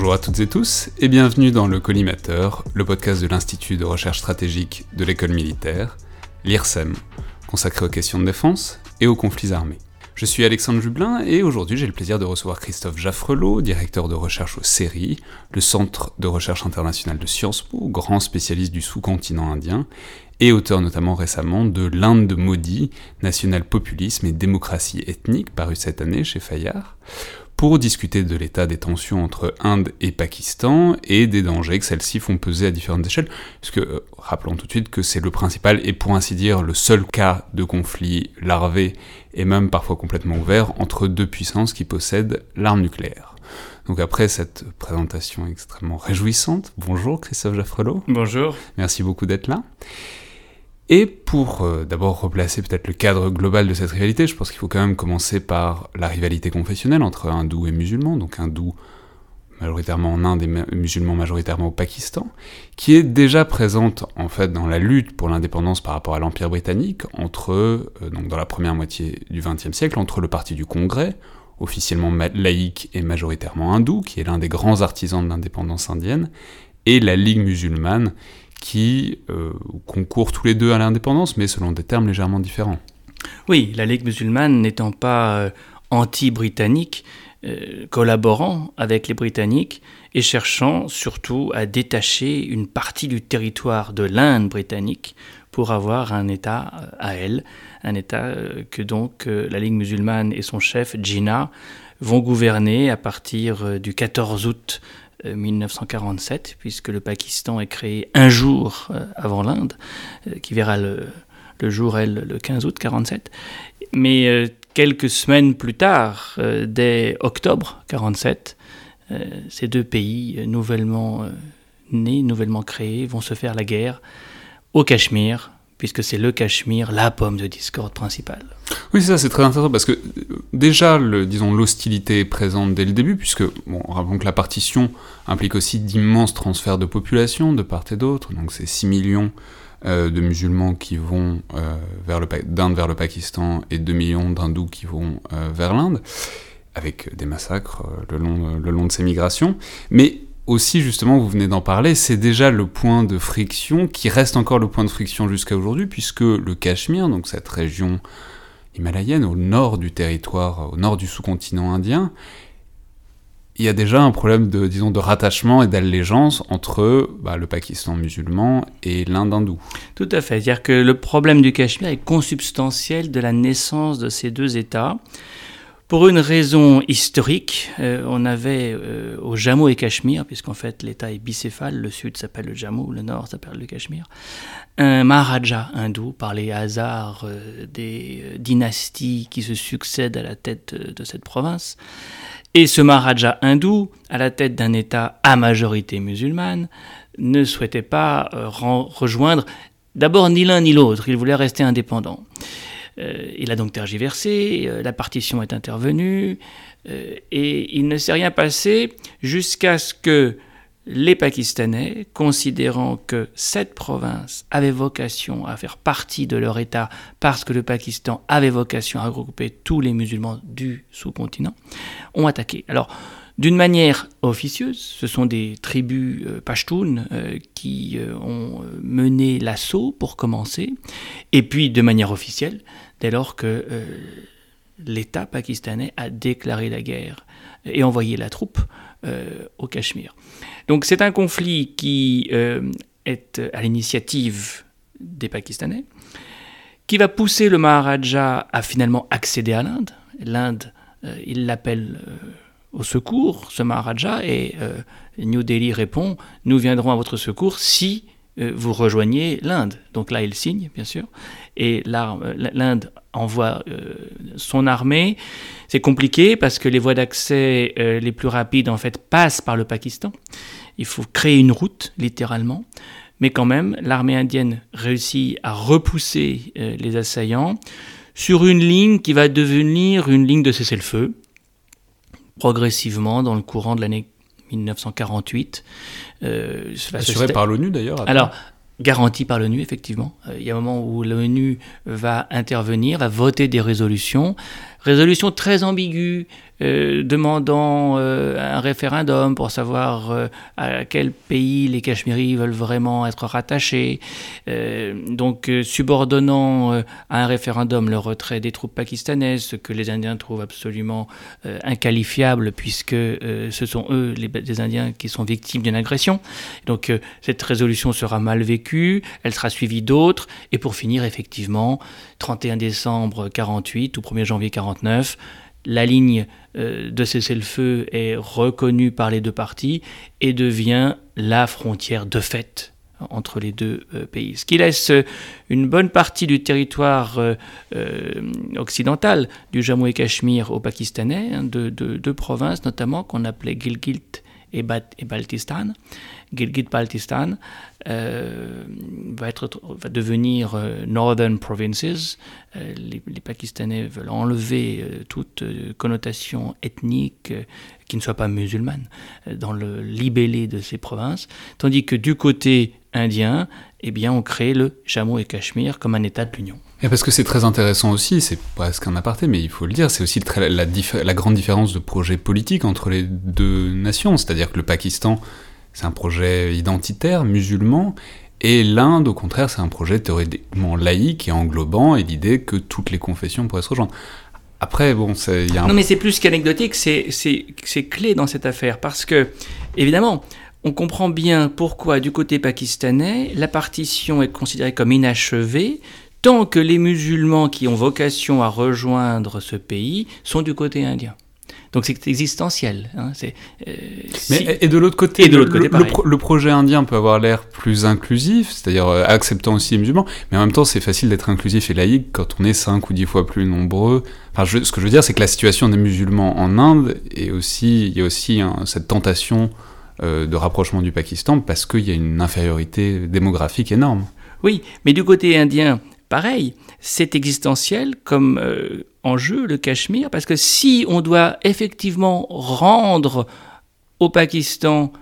Bonjour à toutes et tous et bienvenue dans le Collimateur, le podcast de l'Institut de recherche stratégique de l'école militaire, l'IRSEM, consacré aux questions de défense et aux conflits armés. Je suis Alexandre Jublin et aujourd'hui j'ai le plaisir de recevoir Christophe Jaffrelot, directeur de recherche au CERI, le Centre de recherche internationale de Sciences Po, grand spécialiste du sous-continent indien, et auteur notamment récemment de L'Inde de Modi, national populisme et démocratie ethnique, paru cette année chez Fayard, pour discuter de l'état des tensions entre Inde et Pakistan et des dangers que celles-ci font peser à différentes échelles, puisque euh, rappelons tout de suite que c'est le principal et pour ainsi dire le seul cas de conflit larvé et même parfois complètement ouvert entre deux puissances qui possèdent l'arme nucléaire. Donc après cette présentation extrêmement réjouissante, bonjour Christophe Jaffrelot. Bonjour. Merci beaucoup d'être là. Et pour euh, d'abord replacer peut-être le cadre global de cette rivalité, je pense qu'il faut quand même commencer par la rivalité confessionnelle entre hindous et musulmans, donc hindous majoritairement en Inde et musulmans majoritairement au Pakistan, qui est déjà présente en fait dans la lutte pour l'indépendance par rapport à l'Empire britannique entre, euh, donc dans la première moitié du XXe siècle, entre le parti du Congrès, officiellement laïque et majoritairement hindou, qui est l'un des grands artisans de l'indépendance indienne, et la Ligue musulmane, qui euh, concourent tous les deux à l'indépendance, mais selon des termes légèrement différents. Oui, la Ligue musulmane n'étant pas euh, anti-britannique, euh, collaborant avec les Britanniques et cherchant surtout à détacher une partie du territoire de l'Inde britannique pour avoir un État à elle, un État que donc la Ligue musulmane et son chef, Jinnah, vont gouverner à partir du 14 août 1947, euh, puisque le Pakistan est créé un jour euh, avant l'Inde, euh, qui verra le, jour, elle, le 15 août 47. Mais quelques semaines plus tard, dès octobre 47, ces deux pays nouvellement nés, nouvellement créés, vont se faire la guerre au Cachemire, puisque c'est le Cachemire, la pomme de discorde principale. Oui, ça, c'est très intéressant parce que déjà, disons, l'hostilité est présente dès le début, puisque, bon, rappelons que la partition implique aussi d'immenses transferts de population de part et d'autre, donc c'est 6 millions euh, de musulmans qui vont euh, vers le, d'Inde vers le Pakistan et 2 millions d'hindous qui vont euh, vers l'Inde, avec des massacres le, long, le long de ces migrations. Mais aussi, justement, vous venez d'en parler, c'est déjà le point de friction qui reste encore le point de friction jusqu'à aujourd'hui, puisque le Cachemire, donc cette région himalayenne au nord du territoire, au nord du sous-continent indien, il y a déjà un problème de, disons, de rattachement et d'allégeance entre bah, le Pakistan musulman et l'Inde hindoue. Tout à fait. C'est-à-dire que le problème du Cachemire est consubstantiel de la naissance de ces deux États. Pour une raison historique, euh, on avait euh, au Jammu et Cachemire, puisqu'en fait l'État est bicéphale, le sud s'appelle le Jammu, le nord s'appelle le Cachemire, un Maharaja hindou par les hasards euh, des dynasties qui se succèdent à la tête de cette province. Et ce Maharaja hindou, à la tête d'un État à majorité musulmane, ne souhaitait pas rejoindre d'abord ni l'un ni l'autre, il voulait rester indépendant. Euh, il a donc tergiversé, euh, la partition est intervenue, euh, et il ne s'est rien passé jusqu'à ce que les Pakistanais, considérant que cette province avait vocation à faire partie de leur État parce que le Pakistan avait vocation à regrouper tous les musulmans du sous-continent, ont attaqué. Alors, d'une manière officieuse, ce sont des tribus pashtunes qui ont mené l'assaut pour commencer, et puis de manière officielle, dès lors que euh, l'État pakistanais a déclaré la guerre et envoyé la troupe euh, au Cachemire. Donc c'est un conflit qui euh, est à l'initiative des Pakistanais, qui va pousser le Maharaja à finalement accéder à l'Inde. L'Inde, il l'appelle au secours, ce Maharaja, et New Delhi répond, nous viendrons à votre secours si vous rejoignez l'Inde. Donc là, il signe, bien sûr, et l'Inde envoie euh, son armée. C'est compliqué parce que les voies d'accès euh, les plus rapides, en fait, passent par le Pakistan. Il faut créer une route, littéralement. Mais quand même, l'armée indienne réussit à repousser les assaillants sur une ligne qui va devenir une ligne de cessez-le-feu, progressivement dans le courant de l'année 1948. Euh, Assuré par l'ONU d'ailleurs Alors, garanti par l'ONU, effectivement. Euh, il y a un moment où l'ONU va intervenir, va voter des résolutions. Résolutions très ambiguës, demandant un référendum pour savoir à quel pays les Cachemiris veulent vraiment être rattachés, donc subordonnant à un référendum le retrait des troupes pakistanaises, ce que les Indiens trouvent absolument inqualifiable puisque ce sont eux, les, Indiens, qui sont victimes d'une agression. Donc cette résolution sera mal vécue, elle sera suivie d'autres, et pour finir, effectivement, 31 décembre 48 ou 1er janvier 49, la ligne euh, de cessez-le-feu est reconnue par les deux parties et devient la frontière de fait entre les deux euh, pays. Ce qui laisse une bonne partie du territoire euh, occidental du Jammu et Cachemire aux Pakistanais, hein, de deux provinces notamment qu'on appelait Gilgit et, Baltistan. Gilgit-Baltistan euh, va, devenir euh, Northern Provinces. Euh, les, Pakistanais veulent enlever toute connotation ethnique qui ne soit pas musulmane dans le libellé de ces provinces, tandis que du côté indien, eh bien, on crée le Jammu et Cachemire comme un État de l'Union. Et parce que c'est très intéressant aussi, c'est presque un aparté, mais il faut le dire, c'est aussi la, grande différence de projet politique entre les deux nations. C'est-à-dire que le Pakistan, c'est un projet identitaire, musulman, et l'Inde, au contraire, c'est un projet théoriquement laïque et englobant, et l'idée que toutes les confessions pourraient se rejoindre. Après, bon, un... Non, mais c'est plus qu'anecdotique, c'est clé dans cette affaire, parce que, évidemment, on comprend bien pourquoi, du côté pakistanais, la partition est considérée comme inachevée, tant que les musulmans qui ont vocation à rejoindre ce pays sont du côté indien. Donc c'est existentiel. Hein, euh, Mais, et de l'autre côté, de l'autre côté le, projet indien peut avoir l'air plus inclusif, c'est-à-dire euh, acceptant aussi les musulmans, mais en même temps c'est facile d'être inclusif et laïque quand on est 5 ou 10 fois plus nombreux. Enfin, ce que je veux dire, c'est que la situation des musulmans en Inde, est aussi, il y a aussi cette tentation euh, de rapprochement du Pakistan parce qu'il y a une infériorité démographique énorme. Oui, mais du côté indien, pareil, c'est existentiel comme euh, enjeu le Cachemire, parce que si on doit effectivement rendre au Pakistan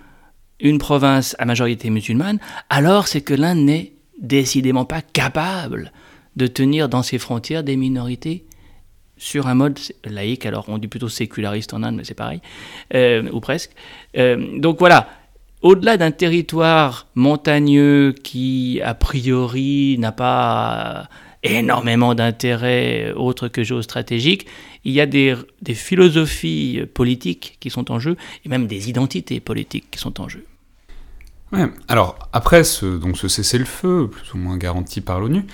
une province à majorité musulmane, alors c'est que l'Inde n'est décidément pas capable de tenir dans ses frontières des minorités sur un mode laïque, alors on dit plutôt séculariste en Inde, mais c'est pareil, euh, ou presque. Euh, donc voilà, au-delà d'un territoire montagneux qui, a priori, n'a pas énormément d'intérêts autres que géostratégiques, il y a des, philosophies politiques qui sont en jeu, et même des identités politiques qui sont en jeu. Ouais. Alors, après ce cessez-le-feu, plus ou moins garanti par l'ONU,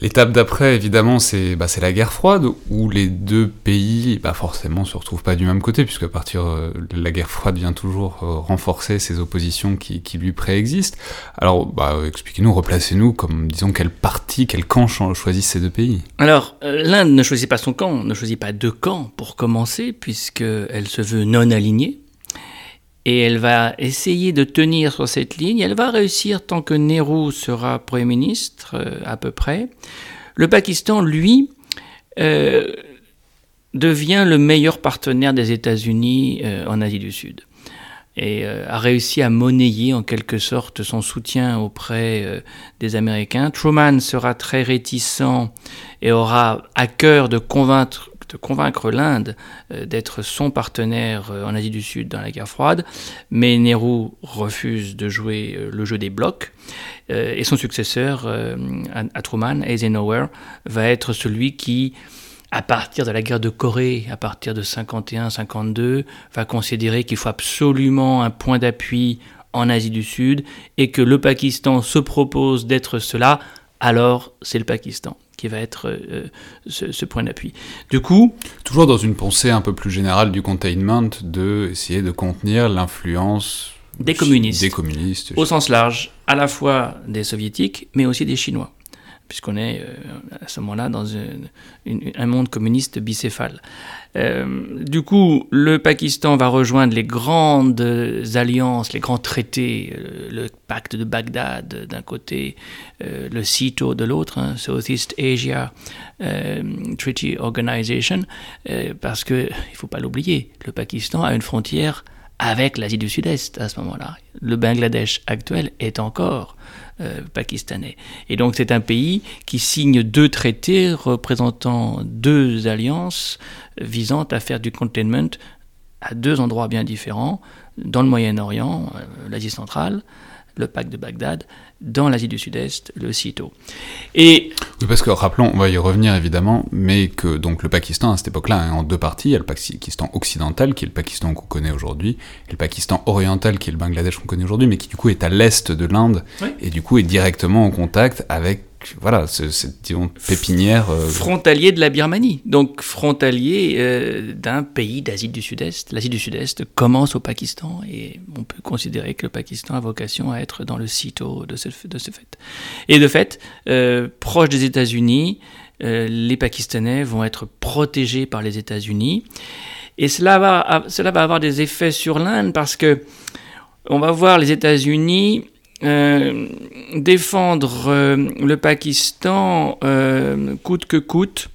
L'étape d'après, évidemment, c'est bah, la guerre froide, où les deux pays, bah, forcément, se retrouvent pas du même côté, puisque à partir euh, de la guerre froide vient toujours euh, renforcer ces oppositions qui, qui lui préexistent. Alors, bah, expliquez-nous, replacez-nous, comme disons, quel parti, quel camp choisissent ces deux pays? Alors, euh, l'Inde ne choisit pas son camp, ne choisit pas deux camps pour commencer, puisqu'elle se veut non alignée et elle va essayer de tenir sur cette ligne. Elle va réussir tant que Nehru sera Premier ministre, euh, à peu près. Le Pakistan, lui, euh, devient le meilleur partenaire des États-Unis euh, en Asie du Sud et a réussi à monnayer en quelque sorte son soutien auprès des Américains. Truman sera très réticent et aura à cœur de convaincre de convaincre l'Inde euh, d'être son partenaire euh, en Asie du Sud dans la guerre froide, mais Nehru refuse de jouer euh, le jeu des blocs, et son successeur à Truman, Eisenhower, va être celui qui, à partir de la guerre de Corée, à partir de 51-52, va considérer qu'il faut absolument un point d'appui en Asie du Sud, et que le Pakistan se propose d'être cela, alors c'est le Pakistan qui va être euh, ce, point d'appui. Du coup... Toujours dans une pensée un peu plus générale du containment, de essayer de contenir l'influence des communistes, des communistes. Au sens large, à la fois des soviétiques, mais aussi des Chinois puisqu'on est euh, à ce moment-là dans un, monde communiste bicéphale. Euh, du coup, le Pakistan va rejoindre les grandes alliances, les grands traités, euh, le pacte de Bagdad d'un côté, le CITO de l'autre, hein, Southeast Asia Treaty Organization, parce qu'il ne faut pas l'oublier, le Pakistan a une frontière avec l'Asie du Sud-Est à ce moment-là. Le Bangladesh actuel est encore euh, pakistanais. Et donc c'est un pays qui signe deux traités représentant deux alliances visant à faire du containment à deux endroits bien différents, dans le Moyen-Orient, euh, l'Asie centrale, le pacte de Bagdad, dans l'Asie du Sud-Est, le CITO. Et oui, parce que rappelons, on va y revenir évidemment, mais que donc le Pakistan à cette époque-là est en deux parties. Il y a le Pakistan occidental, qui est le Pakistan qu'on connaît aujourd'hui, et le Pakistan oriental, qui est le Bangladesh qu'on connaît aujourd'hui, mais qui du coup est à l'est de l'Inde, et du coup est directement en contact avec voilà, cette disons, pépinière. Euh, frontalier de la Birmanie, donc frontalier euh, d'un pays d'Asie du Sud-Est. L'Asie du Sud-Est commence au Pakistan et on peut considérer que le Pakistan a vocation à être dans le CITO de ce, de ce fait. Et de fait, euh, proche des États-Unis, les Pakistanais vont être protégés par les États-Unis. Et cela va, cela va avoir des effets sur l'Inde parce que on va voir les États-Unis euh, défendre euh, le Pakistan euh, coûte que coûte,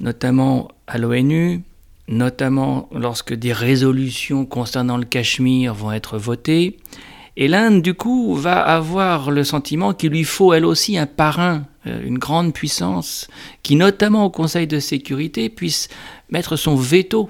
notamment à l'ONU, notamment lorsque des résolutions concernant le Cachemire vont être votées. Et l'Inde, du coup, va avoir le sentiment qu'il lui faut elle aussi un parrain, une grande puissance, qui, notamment au Conseil de sécurité, puisse mettre son veto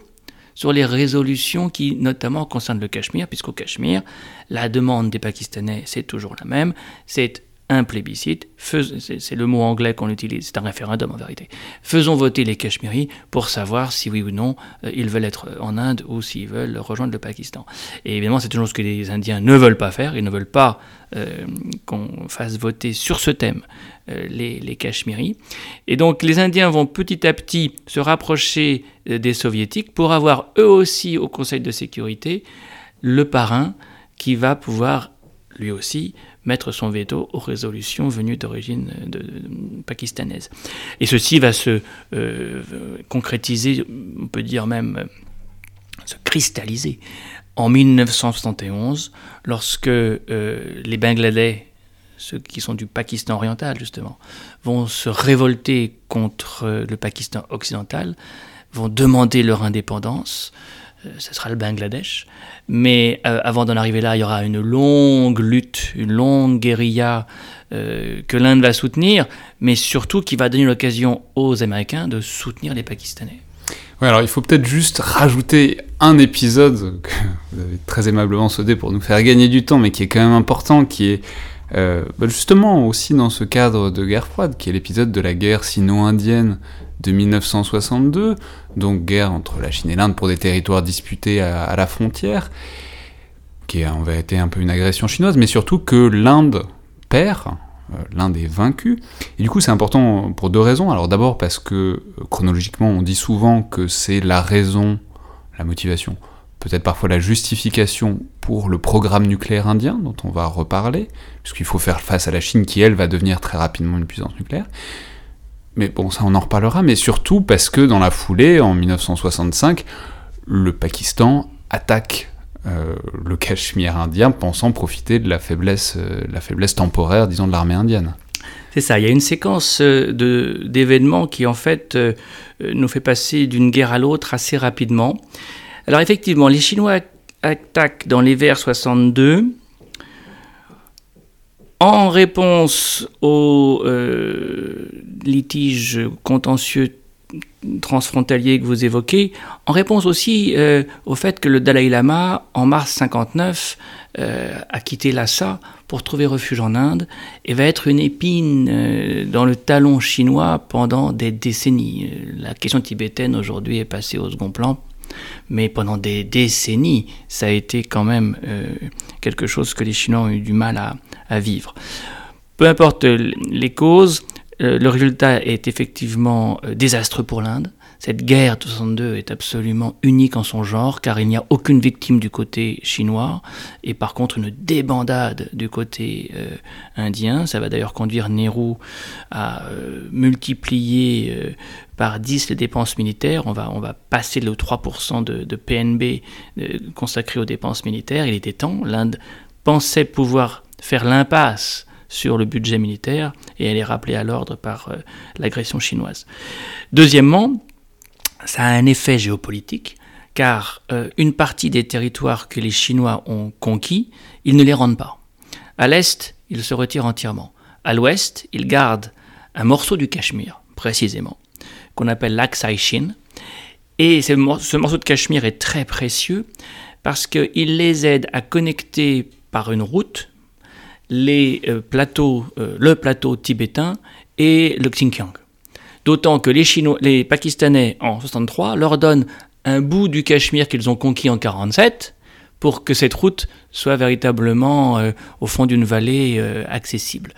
sur les résolutions qui notamment concernent le Cachemire, puisqu'au Cachemire, la demande des Pakistanais, c'est toujours la même, c'est un plébiscite, c'est le mot anglais qu'on utilise, c'est un référendum en vérité. Faisons voter les Cachemiris pour savoir si oui ou non euh, ils veulent être en Inde ou s'ils veulent rejoindre le Pakistan. Et évidemment, c'est toujours ce que les Indiens ne veulent pas faire, ils ne veulent pas euh, qu'on fasse voter sur ce thème euh, les, les Cachemiris. Et donc les Indiens vont petit à petit se rapprocher des Soviétiques pour avoir eux aussi au Conseil de sécurité le parrain qui va pouvoir lui aussi mettre son veto aux résolutions venues d'origine pakistanaise. Et ceci va se euh, concrétiser, on peut dire même euh, se cristalliser en 1971, lorsque euh, les Bangladais, ceux qui sont du Pakistan oriental justement, vont se révolter contre le Pakistan occidental, vont demander leur indépendance, ce sera le Bangladesh, mais euh, avant d'en arriver là, il y aura une longue lutte, une longue guérilla euh, que l'Inde va soutenir, mais surtout qui va donner l'occasion aux Américains de soutenir les Pakistanais. Oui, alors il faut peut-être juste rajouter un épisode que vous avez très aimablement sauté pour nous faire gagner du temps, mais qui est quand même important, qui est euh, bah, justement aussi dans ce cadre de guerre froide, qui est l'épisode de la guerre sino-indienne de 1962, donc guerre entre la Chine et l'Inde pour des territoires disputés à, la frontière, qui est en vérité un peu une agression chinoise, mais surtout que l'Inde perd, euh, l'Inde est vaincue. Et du coup, c'est important pour deux raisons. Alors d'abord parce que euh, chronologiquement, on dit souvent que c'est la raison, la motivation, peut-être parfois la justification pour le programme nucléaire indien, dont on va reparler, puisqu'il faut faire face à la Chine qui, elle, va devenir très rapidement une puissance nucléaire. Mais bon, ça on en reparlera, mais surtout parce que dans la foulée, en 1965, le Pakistan attaque euh, le Cachemire indien, pensant profiter de la faiblesse, euh, la faiblesse temporaire, disons, de l'armée indienne. C'est ça, il y a une séquence euh, d'événements qui en fait nous fait passer d'une guerre à l'autre assez rapidement. Alors effectivement, les Chinois attaquent dans l'hiver 62, en réponse aux euh, litiges contentieux transfrontaliers que vous évoquez, en réponse aussi euh, au fait que le Dalai Lama, en mars 59, euh, a quitté Lhasa pour trouver refuge en Inde et va être une épine dans le talon chinois pendant des décennies. La question tibétaine aujourd'hui est passée au second plan mais pendant des décennies, ça a été quand même euh, quelque chose que les Chinois ont eu du mal à, vivre. Peu importe les causes, euh, le résultat est effectivement euh, désastreux pour l'Inde. Cette guerre de 62 est absolument unique en son genre, car il n'y a aucune victime du côté chinois, et par contre une débandade du côté indien. Ça va d'ailleurs conduire Nehru à multiplier par 10 les dépenses militaires, on va, on va passer le 3% de, PNB euh, consacré aux dépenses militaires. Il était temps, l'Inde pensait pouvoir faire l'impasse sur le budget militaire et elle est rappelée à l'ordre par euh, l'agression chinoise. Deuxièmement, ça a un effet géopolitique car une partie des territoires que les Chinois ont conquis, ils ne les rendent pas. À l'est, ils se retirent entièrement. À l'ouest, ils gardent un morceau du Cachemire, précisément, qu'on appelle l'Aksai Shin. Et ce morceau de Cachemire est très précieux parce qu'il les aide à connecter par une route les euh, plateaux, euh, le plateau tibétain et le Xinjiang. D'autant que les, Chinois, les Pakistanais, en 63, leur donnent un bout du Cachemire qu'ils ont conquis en 47 pour que cette route soit véritablement euh, au fond d'une vallée accessible.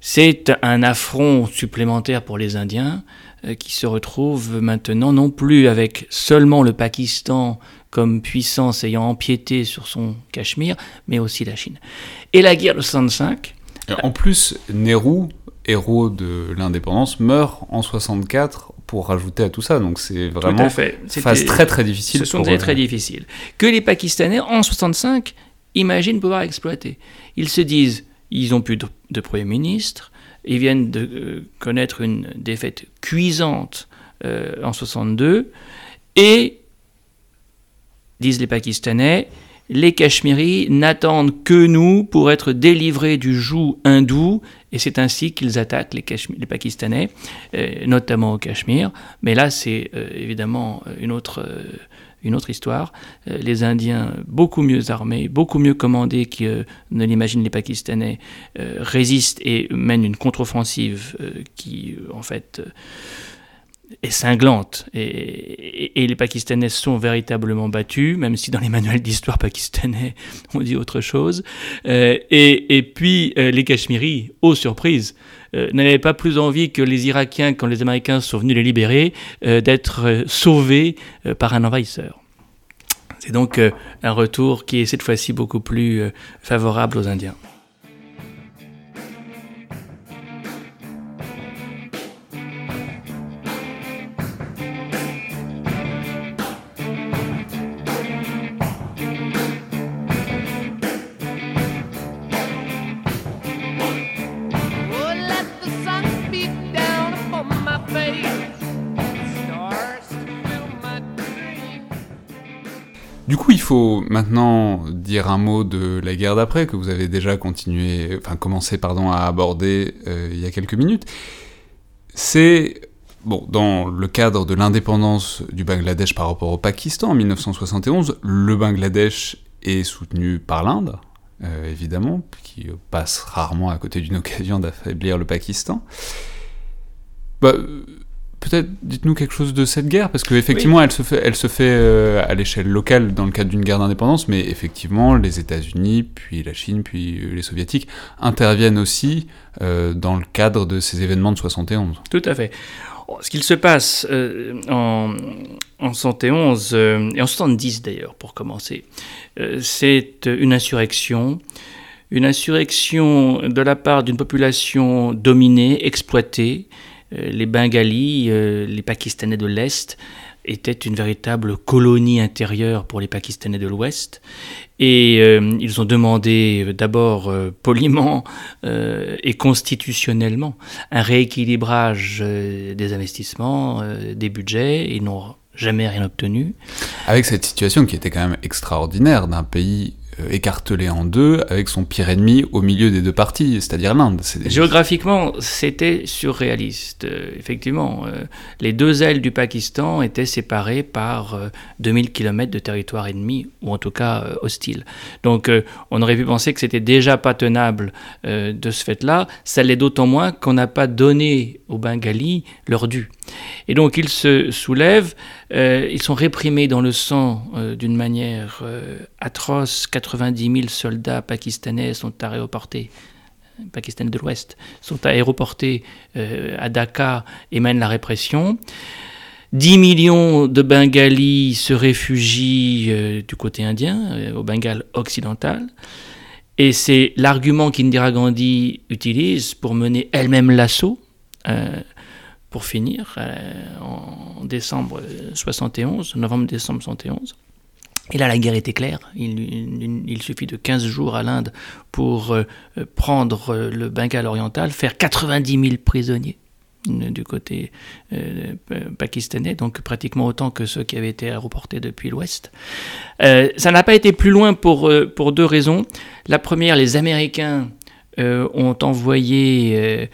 C'est un affront supplémentaire pour les Indiens qui se retrouvent maintenant non plus avec seulement le Pakistan comme puissance ayant empiété sur son Cachemire, mais aussi la Chine. Et la guerre de 65. En plus, Nehru, héros de l'indépendance, meurt en 64 pour rajouter à tout ça. Donc c'est vraiment une phase très très difficile. Ce sont des très difficiles. Que les Pakistanais, en 65, imaginent pouvoir exploiter. Ils se disent, ils n'ont plus de, Premier ministre, ils viennent de euh, connaître une défaite cuisante euh, en 62, et disent les Pakistanais, les Cachemiris n'attendent que nous pour être délivrés du joug hindou, et c'est ainsi qu'ils attaquent les, les Pakistanais, euh, notamment au Cachemire. Mais là, c'est euh, évidemment une autre, euh, une autre histoire. les Indiens, beaucoup mieux armés, beaucoup mieux commandés que ne l'imaginent les Pakistanais, résistent et mènent une contre-offensive qui, en fait, est cinglante et, les Pakistanais sont véritablement battus, même si dans les manuels d'histoire pakistanais on dit autre chose. Euh, et, puis euh, les Cachemiris, aux surprises, euh, n'avaient pas plus envie que les Irakiens, quand les Américains sont venus les libérer, d'être sauvés par un envahisseur. C'est donc un retour qui est cette fois-ci beaucoup plus favorable aux Indiens. Faut maintenant dire un mot de la guerre d'après, que vous avez déjà continué, enfin commencé pardon, à aborder euh, il y a quelques minutes. C'est, bon, dans le cadre de l'indépendance du Bangladesh par rapport au Pakistan en 1971, le Bangladesh est soutenu par l'Inde, euh, évidemment, qui passe rarement à côté d'une occasion d'affaiblir le Pakistan. Bah, peut-être dites-nous quelque chose de cette guerre, parce qu'effectivement, elle se fait, elle se fait euh, à l'échelle locale dans le cadre d'une guerre d'indépendance, mais effectivement, les États-Unis, puis la Chine, puis euh, les Soviétiques interviennent aussi euh, dans le cadre de ces événements de 71. Tout à fait. Ce qu'il se passe en, en 71, et en 70 d'ailleurs, pour commencer, c'est une insurrection une insurrection de la part d'une population dominée, exploitée, les Bengalis, euh, les Pakistanais de l'Est, étaient une véritable colonie intérieure pour les Pakistanais de l'Ouest. Et euh, ils ont demandé d'abord poliment et constitutionnellement un rééquilibrage des investissements, des budgets. Ils n'ont jamais rien obtenu. Avec cette situation qui était quand même extraordinaire d'un pays euh, écartelé en deux, avec son pire ennemi au milieu des deux parties, c'est-à-dire l'Inde. Géographiquement, c'était surréaliste. Euh, effectivement, euh, les deux ailes du Pakistan étaient séparées par 2000 km de territoire ennemi, ou en tout cas hostile. Donc on aurait pu penser que c'était déjà pas tenable de ce fait-là. Ça l'est d'autant moins qu'on n'a pas donné aux Bengalis leur dû. Et donc ils se soulèvent, euh, ils sont réprimés dans le sang euh, d'une manière euh, atroce. 90 000 soldats pakistanais sont aéroportés, pakistanais de l'Ouest, sont aéroportés à Dhaka et mènent la répression. 10 millions de Bengalis se réfugient du côté indien, au Bengale occidental. Et c'est l'argument qu'Indira Gandhi utilise pour mener elle-même l'assaut pour finir, euh, en décembre 71, novembre-décembre 71. Et là, la guerre était claire. Il, suffit de 15 jours à l'Inde pour euh, prendre le Bengale oriental, faire 90 000 prisonniers. du côté pakistanais, donc pratiquement autant que ceux qui avaient été aéroportés depuis l'Ouest. ça n'a pas été plus loin pour, pour deux raisons. La première, les Américains ont envoyé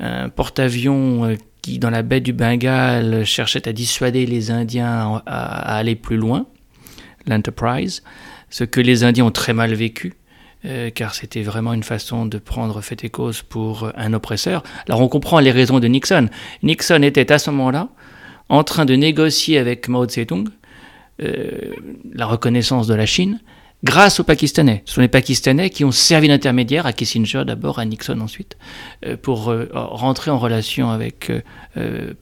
un porte-avions qui, dans la baie du Bengale, cherchait à dissuader les Indiens à aller plus loin, l'Enterprise, ce que les Indiens ont très mal vécu. Euh, car c'était vraiment une façon de prendre fait et cause pour un oppresseur. Alors on comprend les raisons de Nixon. Nixon était à ce moment-là en train de négocier avec Mao Zedong euh, la reconnaissance de la Chine grâce aux Pakistanais. Ce sont les Pakistanais qui ont servi d'intermédiaire à Kissinger d'abord, à Nixon ensuite, euh, pour rentrer en relation avec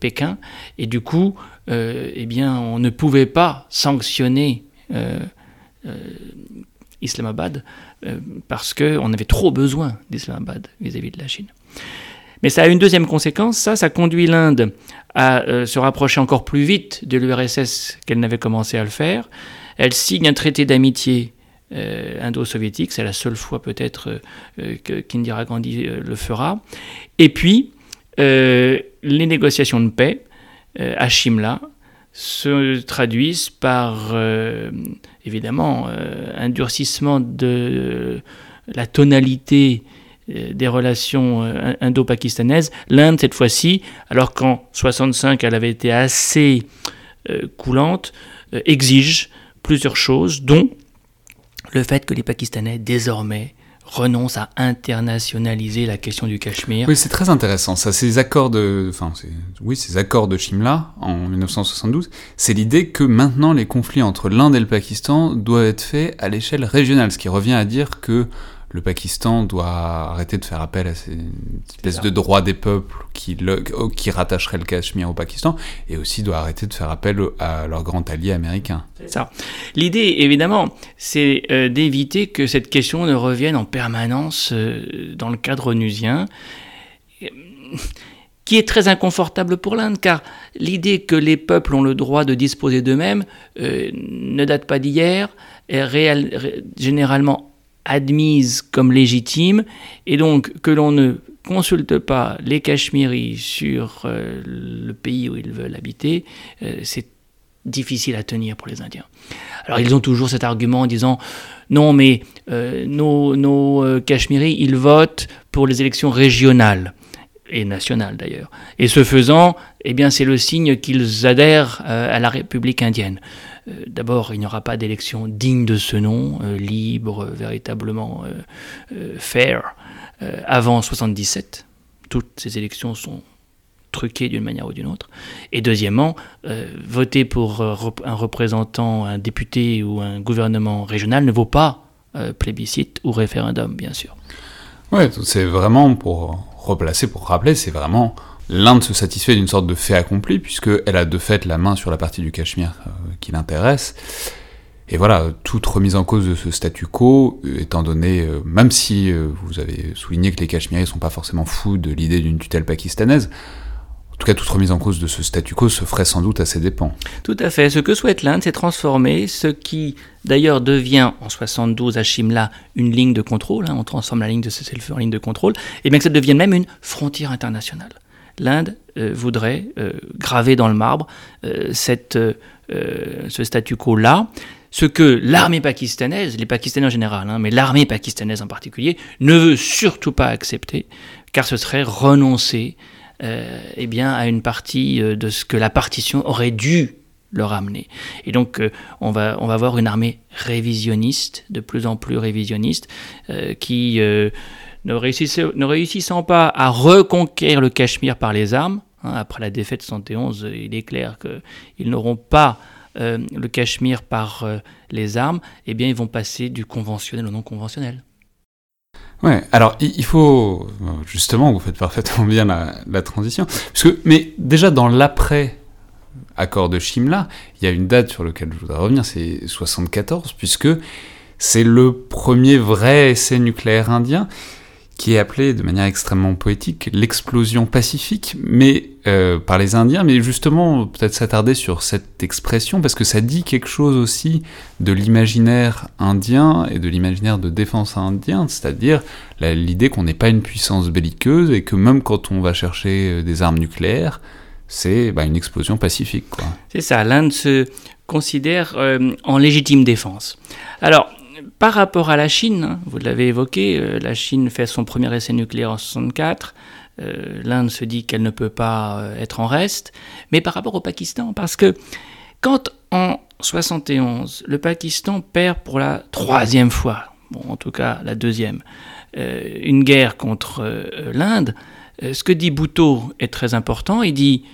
Pékin. Et du coup, eh bien, on ne pouvait pas sanctionner Islamabad euh, parce qu'on avait trop besoin d'Islamabad vis-à-vis de la Chine. Mais ça a une deuxième conséquence, ça, ça conduit l'Inde à euh, se rapprocher encore plus vite de l'URSS qu'elle n'avait commencé à le faire. Elle signe un traité d'amitié euh, indo-soviétique, c'est la seule fois peut-être que qu'Indira Gandhi le fera. Et puis, les négociations de paix à Shimla se traduisent par euh, évidemment euh, un durcissement de la tonalité euh, des relations indo-pakistanaises. L'Inde, cette fois-ci, alors qu'en 65 elle avait été assez coulante, exige plusieurs choses, dont le fait que les Pakistanais désormais renonce à internationaliser la question du Cachemire. Oui, c'est très intéressant. Ces accords de, enfin, oui, ces accords de Shimla en 1972, c'est l'idée que maintenant les conflits entre l'Inde et le Pakistan doivent être faits à l'échelle régionale, ce qui revient à dire que le Pakistan doit arrêter de faire appel à ces espèces de droits des peuples qui, le, qui rattacheraient le Cachemire au Pakistan, et aussi doit arrêter de faire appel à leur grand allié américain. C'est ça. L'idée, évidemment, c'est euh, d'éviter que cette question ne revienne en permanence euh, dans le cadre onusien, qui est très inconfortable pour l'Inde, car l'idée que les peuples ont le droit de disposer d'eux-mêmes euh, ne date pas d'hier, est réel, généralement admise comme légitime, et donc que l'on ne consulte pas les Cachemiris sur euh, le pays où ils veulent habiter, euh, c'est difficile à tenir pour les Indiens. Alors ils ont toujours cet argument en disant non mais euh, nos, nos Cachemiris, ils votent pour les élections régionales et nationales d'ailleurs. Et ce faisant, eh bien c'est le signe qu'ils adhèrent à la République indienne. Euh, d'abord, il n'y aura pas d'élection digne de ce nom, euh, libre, véritablement euh, fair, avant 77. Toutes ces élections sont truquées d'une manière ou d'une autre. Et deuxièmement, voter pour un représentant, un député ou un gouvernement régional ne vaut pas plébiscite ou référendum, bien sûr. Oui, c'est vraiment pour replacer, pour rappeler, c'est vraiment l'Inde se satisfait d'une sorte de fait accompli, puisqu'elle a de fait la main sur la partie du Cachemire euh, qui l'intéresse. Et voilà, toute remise en cause de ce statu quo, euh, étant donné, euh, même si vous avez souligné que les Cachemiris ne sont pas forcément fous de l'idée d'une tutelle pakistanaise, en tout cas, toute remise en cause de ce statu quo se ferait sans doute à ses dépens. Tout à fait. Ce que souhaite l'Inde, c'est transformer ce qui, d'ailleurs, devient en 72 à Shimla une ligne de contrôle. Hein, on transforme la ligne de cessez-le-feu en ligne de contrôle, et bien que ça devienne même une frontière internationale l'Inde euh, voudrait euh, graver dans le marbre euh, cette, ce statu quo-là, ce que l'armée pakistanaise, les Pakistanais en général, hein, mais l'armée pakistanaise en particulier, ne veut surtout pas accepter, car ce serait renoncer eh bien, à une partie de ce que la partition aurait dû leur amener. Et donc, on, va, on va voir une armée révisionniste, de plus en plus révisionniste, qui ne, réussissant pas à reconquérir le Cachemire par les armes, hein, après la défaite de 71, il est clair qu'ils n'auront pas euh, le Cachemire par euh, les armes, eh bien ils vont passer du conventionnel au non conventionnel. Ouais, alors il faut justement, vous faites parfaitement bien la, transition, mais déjà dans l'après accord de Shimla, il y a une date sur laquelle je voudrais revenir, c'est 74, puisque c'est le premier vrai essai nucléaire indien qui est appelé de manière extrêmement poétique l'explosion pacifique, mais euh, par les Indiens, mais justement peut-être s'attarder sur cette expression parce que ça dit quelque chose aussi de l'imaginaire indien et de l'imaginaire de défense indien, c'est-à-dire l'idée qu'on n'est pas une puissance belliqueuse et que même quand on va chercher euh, des armes nucléaires, c'est bah, une explosion pacifique. C'est ça, l'Inde se considère euh, en légitime défense. Alors, par rapport à la Chine, vous l'avez évoqué, la Chine fait son premier essai nucléaire en 64. Euh, L'Inde se dit qu'elle ne peut pas euh, être en reste, mais par rapport au Pakistan, parce que quand en 71, le Pakistan perd pour la troisième fois, en tout cas la deuxième, euh, une guerre contre l'Inde, ce que dit Bhutto est très important, il dit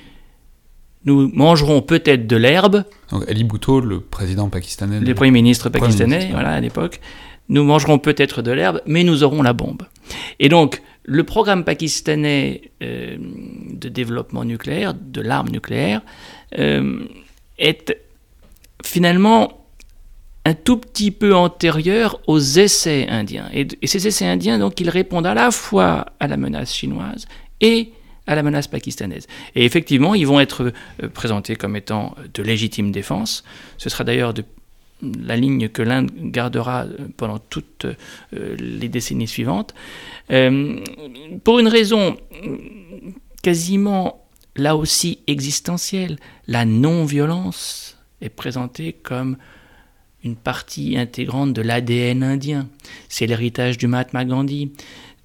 nous mangerons peut-être de l'herbe. Donc Ali Bhutto, le président pakistanais. Le premier ministre pakistanais, voilà, à l'époque. Nous mangerons peut-être de l'herbe, mais nous aurons la bombe. Et donc, le programme pakistanais euh, de développement nucléaire, de l'arme nucléaire, euh, est finalement un tout petit peu antérieur aux essais indiens. Et, ces essais indiens, donc, ils répondent à la fois à la menace chinoise et à la menace pakistanaise. Et effectivement, ils vont être euh, présentés comme étant de légitime défense. Ce sera d'ailleurs la ligne que l'Inde gardera euh, pendant toutes euh, les décennies suivantes, pour une raison quasiment là aussi existentielle. La non-violence est présentée comme une partie intégrante de l'ADN indien. C'est l'héritage du Mahatma Gandhi.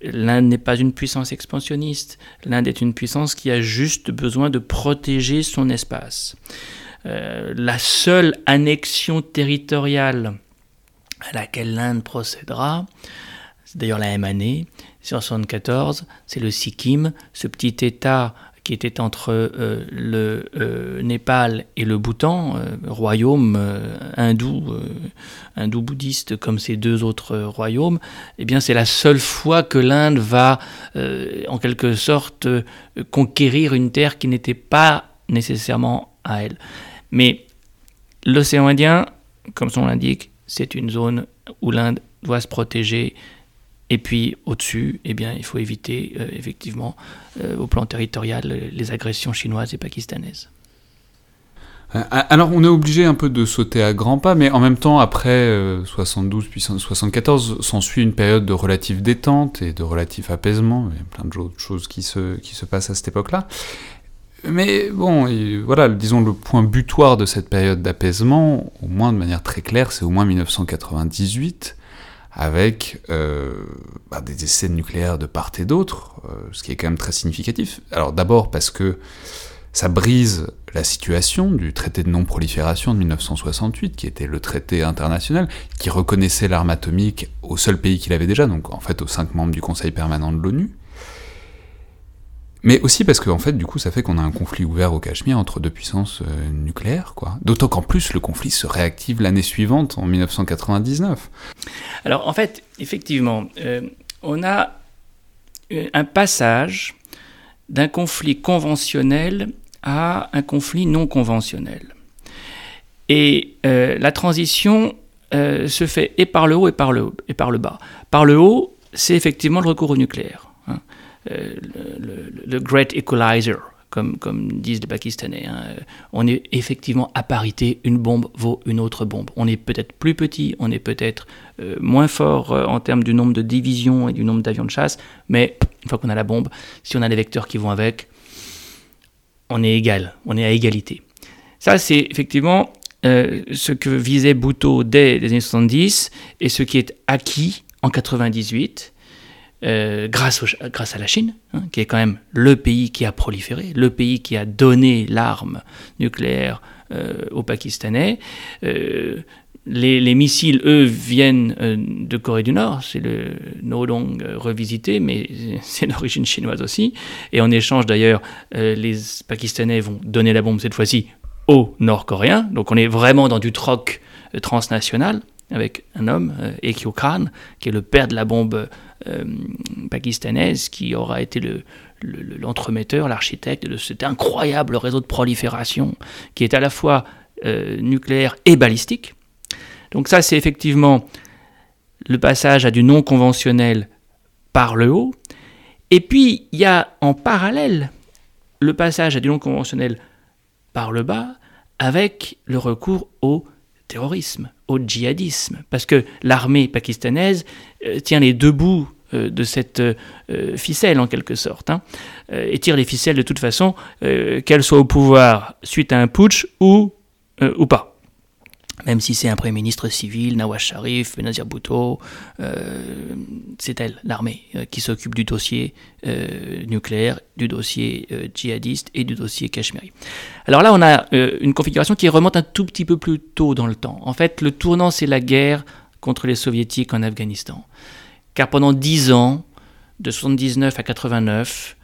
L'Inde n'est pas une puissance expansionniste. L'Inde est une puissance qui a juste besoin de protéger son espace. Euh, la seule annexion territoriale à laquelle l'Inde procédera, c'est d'ailleurs la même année, c'est en 1974, c'est le Sikkim, ce petit État qui était entre euh, le euh, Népal et le Bhoutan, royaume hindou, hindou bouddhiste comme ces deux autres royaumes, eh bien c'est la seule fois que l'Inde va en quelque sorte conquérir une terre qui n'était pas nécessairement à elle. Mais l'océan Indien, comme son l'indique, c'est une zone où l'Inde doit se protéger. Et puis au-dessus, eh bien, il faut éviter euh, effectivement euh, au plan territorial les agressions chinoises et pakistanaises. Euh, alors on est obligé un peu de sauter à grands pas, mais en même temps, après 72 puis 74, s'ensuit une période de relative détente et de relatif apaisement. Il y a plein de choses qui se, qui se passent à cette époque-là. Mais bon, voilà, disons le point butoir de cette période d'apaisement, au moins de manière très claire, c'est au moins 1998, avec euh, bah, des essais nucléaires de part et d'autre, euh, ce qui est quand même très significatif. Alors d'abord parce que ça brise la situation du traité de non-prolifération de 1968, qui était le traité international, qui reconnaissait l'arme atomique au seul pays qu'il avait déjà, donc en fait aux cinq membres du Conseil permanent de l'ONU. Mais aussi parce qu'en fait, du coup, ça fait qu'on a un conflit ouvert au Cachemire entre deux puissances euh, nucléaires, quoi. D'autant qu'en plus, le conflit se réactive l'année suivante, en 1999. Alors, en fait, effectivement, euh, on a un passage d'un conflit conventionnel à un conflit non conventionnel. Et euh, la transition se fait et par le haut et par le, et par le bas. Par le haut, c'est effectivement le recours au nucléaire. Euh, le, Great Equalizer, comme, disent les Pakistanais. Hein. On est effectivement à parité, une bombe vaut une autre bombe. On est peut-être plus petit, on est peut-être euh, moins fort euh, en termes du nombre de divisions et du nombre d'avions de chasse, mais une fois qu'on a la bombe, si on a les vecteurs qui vont avec, on est égal, on est à égalité. Ça, c'est effectivement ce que visait Bhutto dès les années 70 et ce qui est acquis en 98 euh, grâce, grâce à la Chine, hein, qui est quand même le pays qui a proliféré, le pays qui a donné l'arme nucléaire euh, aux Pakistanais. Euh, les, missiles, eux, viennent de Corée du Nord, c'est le Nodong revisité, mais c'est d'origine chinoise aussi. Et en échange, d'ailleurs, les Pakistanais vont donner la bombe cette fois-ci aux Nord-Coréens. Donc on est vraiment dans du troc transnational avec un homme, Ekyo Khan, qui est le père de la bombe euh, pakistanaise qui aura été l'entremetteur, l'architecte de cet incroyable réseau de prolifération qui est à la fois euh, nucléaire et balistique. Donc ça, c'est effectivement le passage à du non conventionnel par le haut. Et puis, il y a en parallèle le passage à du non conventionnel par le bas avec le recours au terrorisme, au djihadisme, parce que l'armée pakistanaise euh, tient les deux bouts euh, de cette euh, ficelle en quelque sorte, hein, et tire les ficelles de toute façon, qu'elle soit au pouvoir suite à un putsch ou, ou pas même si c'est un Premier ministre civil, Nawaz Sharif, Benazir Bhutto, euh, c'est elle, l'armée, euh, qui s'occupe du dossier euh, nucléaire, du dossier djihadiste et du dossier cachemiri. Alors là, on a une configuration qui remonte un tout petit peu plus tôt dans le temps. En fait, le tournant, c'est la guerre contre les soviétiques en Afghanistan. Car pendant dix ans, de 79 à 89,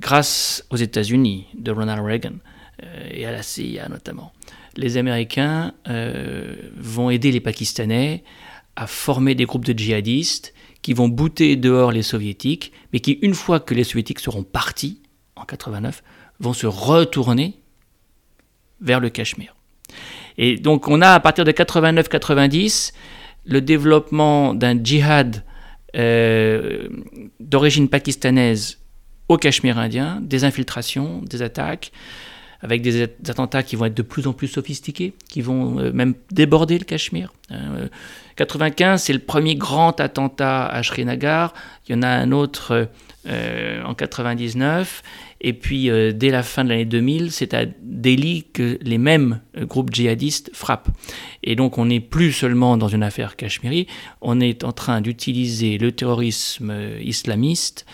grâce aux États-Unis, de Ronald Reagan, et à la CIA notamment, les Américains euh, vont aider les Pakistanais à former des groupes de djihadistes qui vont bouter dehors les Soviétiques, mais qui, une fois que les Soviétiques seront partis, en 89, vont se retourner vers le Cachemire. Et donc on a à partir de 89-90 le développement d'un djihad euh, d'origine pakistanaise au Cachemire indien, des infiltrations, des attaques, avec des attentats qui vont être de plus en plus sophistiqués, qui vont euh, même déborder le Cachemire. 95, hein, euh, c'est le premier grand attentat à Srinagar. Il y en a un autre euh, en 99. Et puis, dès la fin de l'année 2000, c'est à Delhi que les mêmes groupes djihadistes frappent. Et donc, on n'est plus seulement dans une affaire cachemiri, on est en train d'utiliser le terrorisme islamiste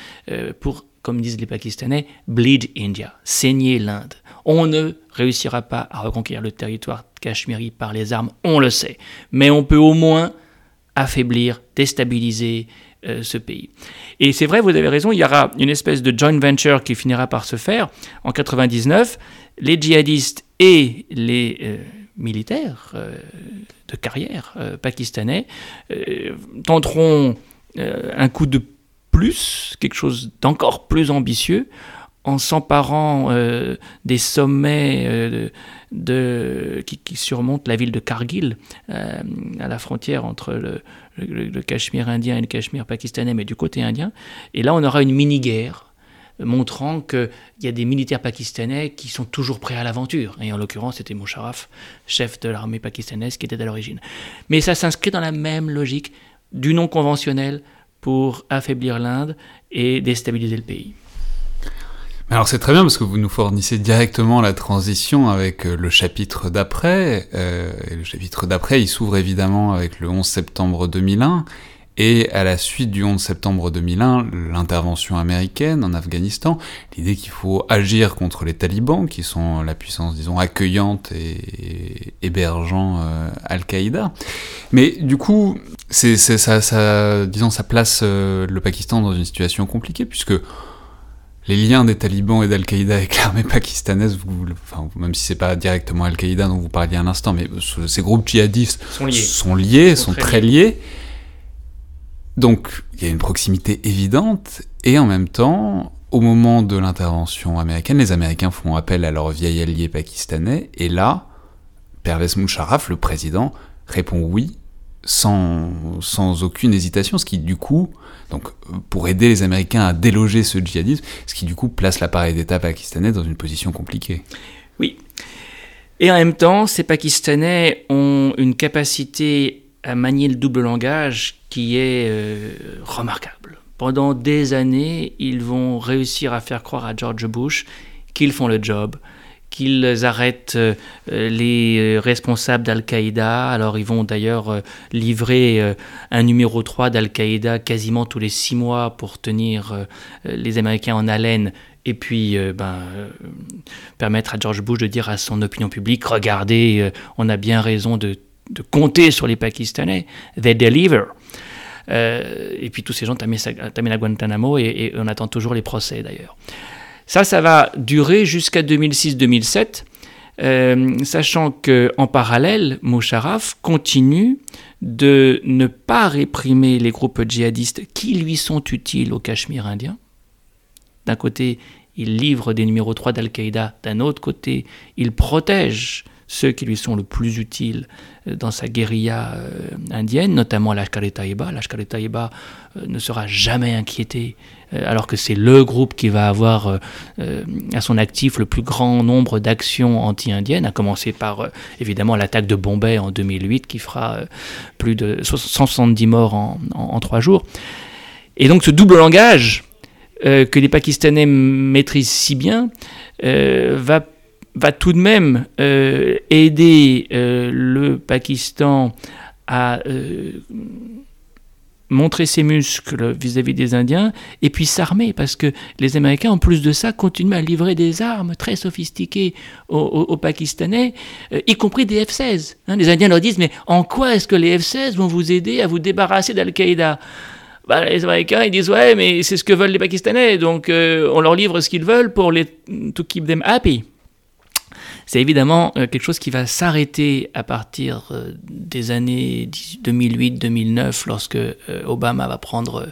pour, comme disent les Pakistanais, bleed India, saigner l'Inde. On ne réussira pas à reconquérir le territoire de Cachemire par les armes, on le sait. Mais on peut au moins affaiblir, déstabiliser euh, ce pays. Et c'est vrai, vous avez raison, il y aura une espèce de joint venture qui finira par se faire en 99. Les djihadistes et les euh, militaires euh, de carrière pakistanais tenteront un coup de plus, quelque chose d'encore plus ambitieux, en s'emparant euh, des sommets euh, qui, surmontent la ville de Kargil, euh, à la frontière entre le, le, Cachemire indien et le Cachemire pakistanais, mais du côté indien. Et là, on aura une mini-guerre montrant qu'il y a des militaires pakistanais qui sont toujours prêts à l'aventure. Et en l'occurrence, c'était Musharraf, chef de l'armée pakistanaise, qui était à l'origine. Mais ça s'inscrit dans la même logique du non conventionnel pour affaiblir l'Inde et déstabiliser le pays. Alors c'est très bien parce que vous nous fournissez directement la transition avec euh, le chapitre d'après. Euh, le chapitre d'après, il s'ouvre évidemment avec le 11 septembre 2001. Et à la suite du 11 septembre 2001, l'intervention américaine en Afghanistan, l'idée qu'il faut agir contre les talibans, qui sont la puissance, disons, accueillante et hébergeant euh, Al-Qaïda. Mais du coup, c'est ça, ça, disons, ça place euh, le Pakistan dans une situation compliquée, puisque les liens des talibans et d'Al-Qaïda avec l'armée pakistanaise, vous, enfin, même si c'est pas directement Al-Qaïda dont vous parliez à l'instant, mais ces groupes djihadistes sont liés, sont, très, liés. Donc il y a une proximité évidente, et en même temps, au moment de l'intervention américaine, les Américains font appel à leur vieil allié pakistanais, et là, Pervez Musharraf, le président, répond oui sans, sans aucune hésitation, ce qui du coup, donc pour aider les Américains à déloger ce djihadisme, ce qui du coup place l'appareil d'État pakistanais dans une position compliquée. Oui. Et en même temps, ces Pakistanais ont une capacité à manier le double langage qui est euh, remarquable. Pendant des années, ils vont réussir à faire croire à George Bush qu'ils font le job, qu'ils arrêtent euh, les euh, responsables d'Al-Qaïda. Alors ils vont d'ailleurs euh, livrer un numéro 3 d'Al-Qaïda quasiment tous les six mois pour tenir les Américains en haleine et puis ben, permettre à George Bush de dire à son opinion publique, regardez, on a bien raison de, compter sur les Pakistanais, they deliver. et puis tous ces gens t'amènent à Guantanamo et on attend toujours les procès d'ailleurs. Ça, ça va durer jusqu'à 2006-2007, euh, sachant qu'en parallèle, Mosharraf continue de ne pas réprimer les groupes djihadistes qui lui sont utiles au Cachemire indien. D'un côté, il livre des numéros 3 d'Al-Qaïda, d'un autre côté, il protège ceux qui lui sont le plus utiles euh, dans sa guérilla euh, indienne, notamment l'Ashkar-e-Taiba. L'Ashkar-e-Taiba euh, ne sera jamais inquiété, alors que c'est le groupe qui va avoir à son actif le plus grand nombre d'actions anti-indiennes, à commencer par évidemment l'attaque de Bombay en 2008 qui fera plus de 170 morts en trois jours. Et donc ce double langage que les Pakistanais maîtrisent si bien va va tout de même euh, aider euh, le Pakistan à euh, montrer ses muscles vis-à-vis des Indiens et puis s'armer parce que les Américains, en plus de ça, continuent à livrer des armes très sophistiquées aux, Pakistanais, y compris des F-16. Hein. les Indiens leur disent mais en quoi est-ce que les F-16 vont vous aider à vous débarrasser d'Al-Qaïda? Bah, les Américains ils disent ouais mais c'est ce que veulent les Pakistanais donc on leur livre ce qu'ils veulent pour les to keep them happy. C'est évidemment euh, quelque chose qui va s'arrêter à partir euh, des années 2008-2009 lorsque euh, Obama va prendre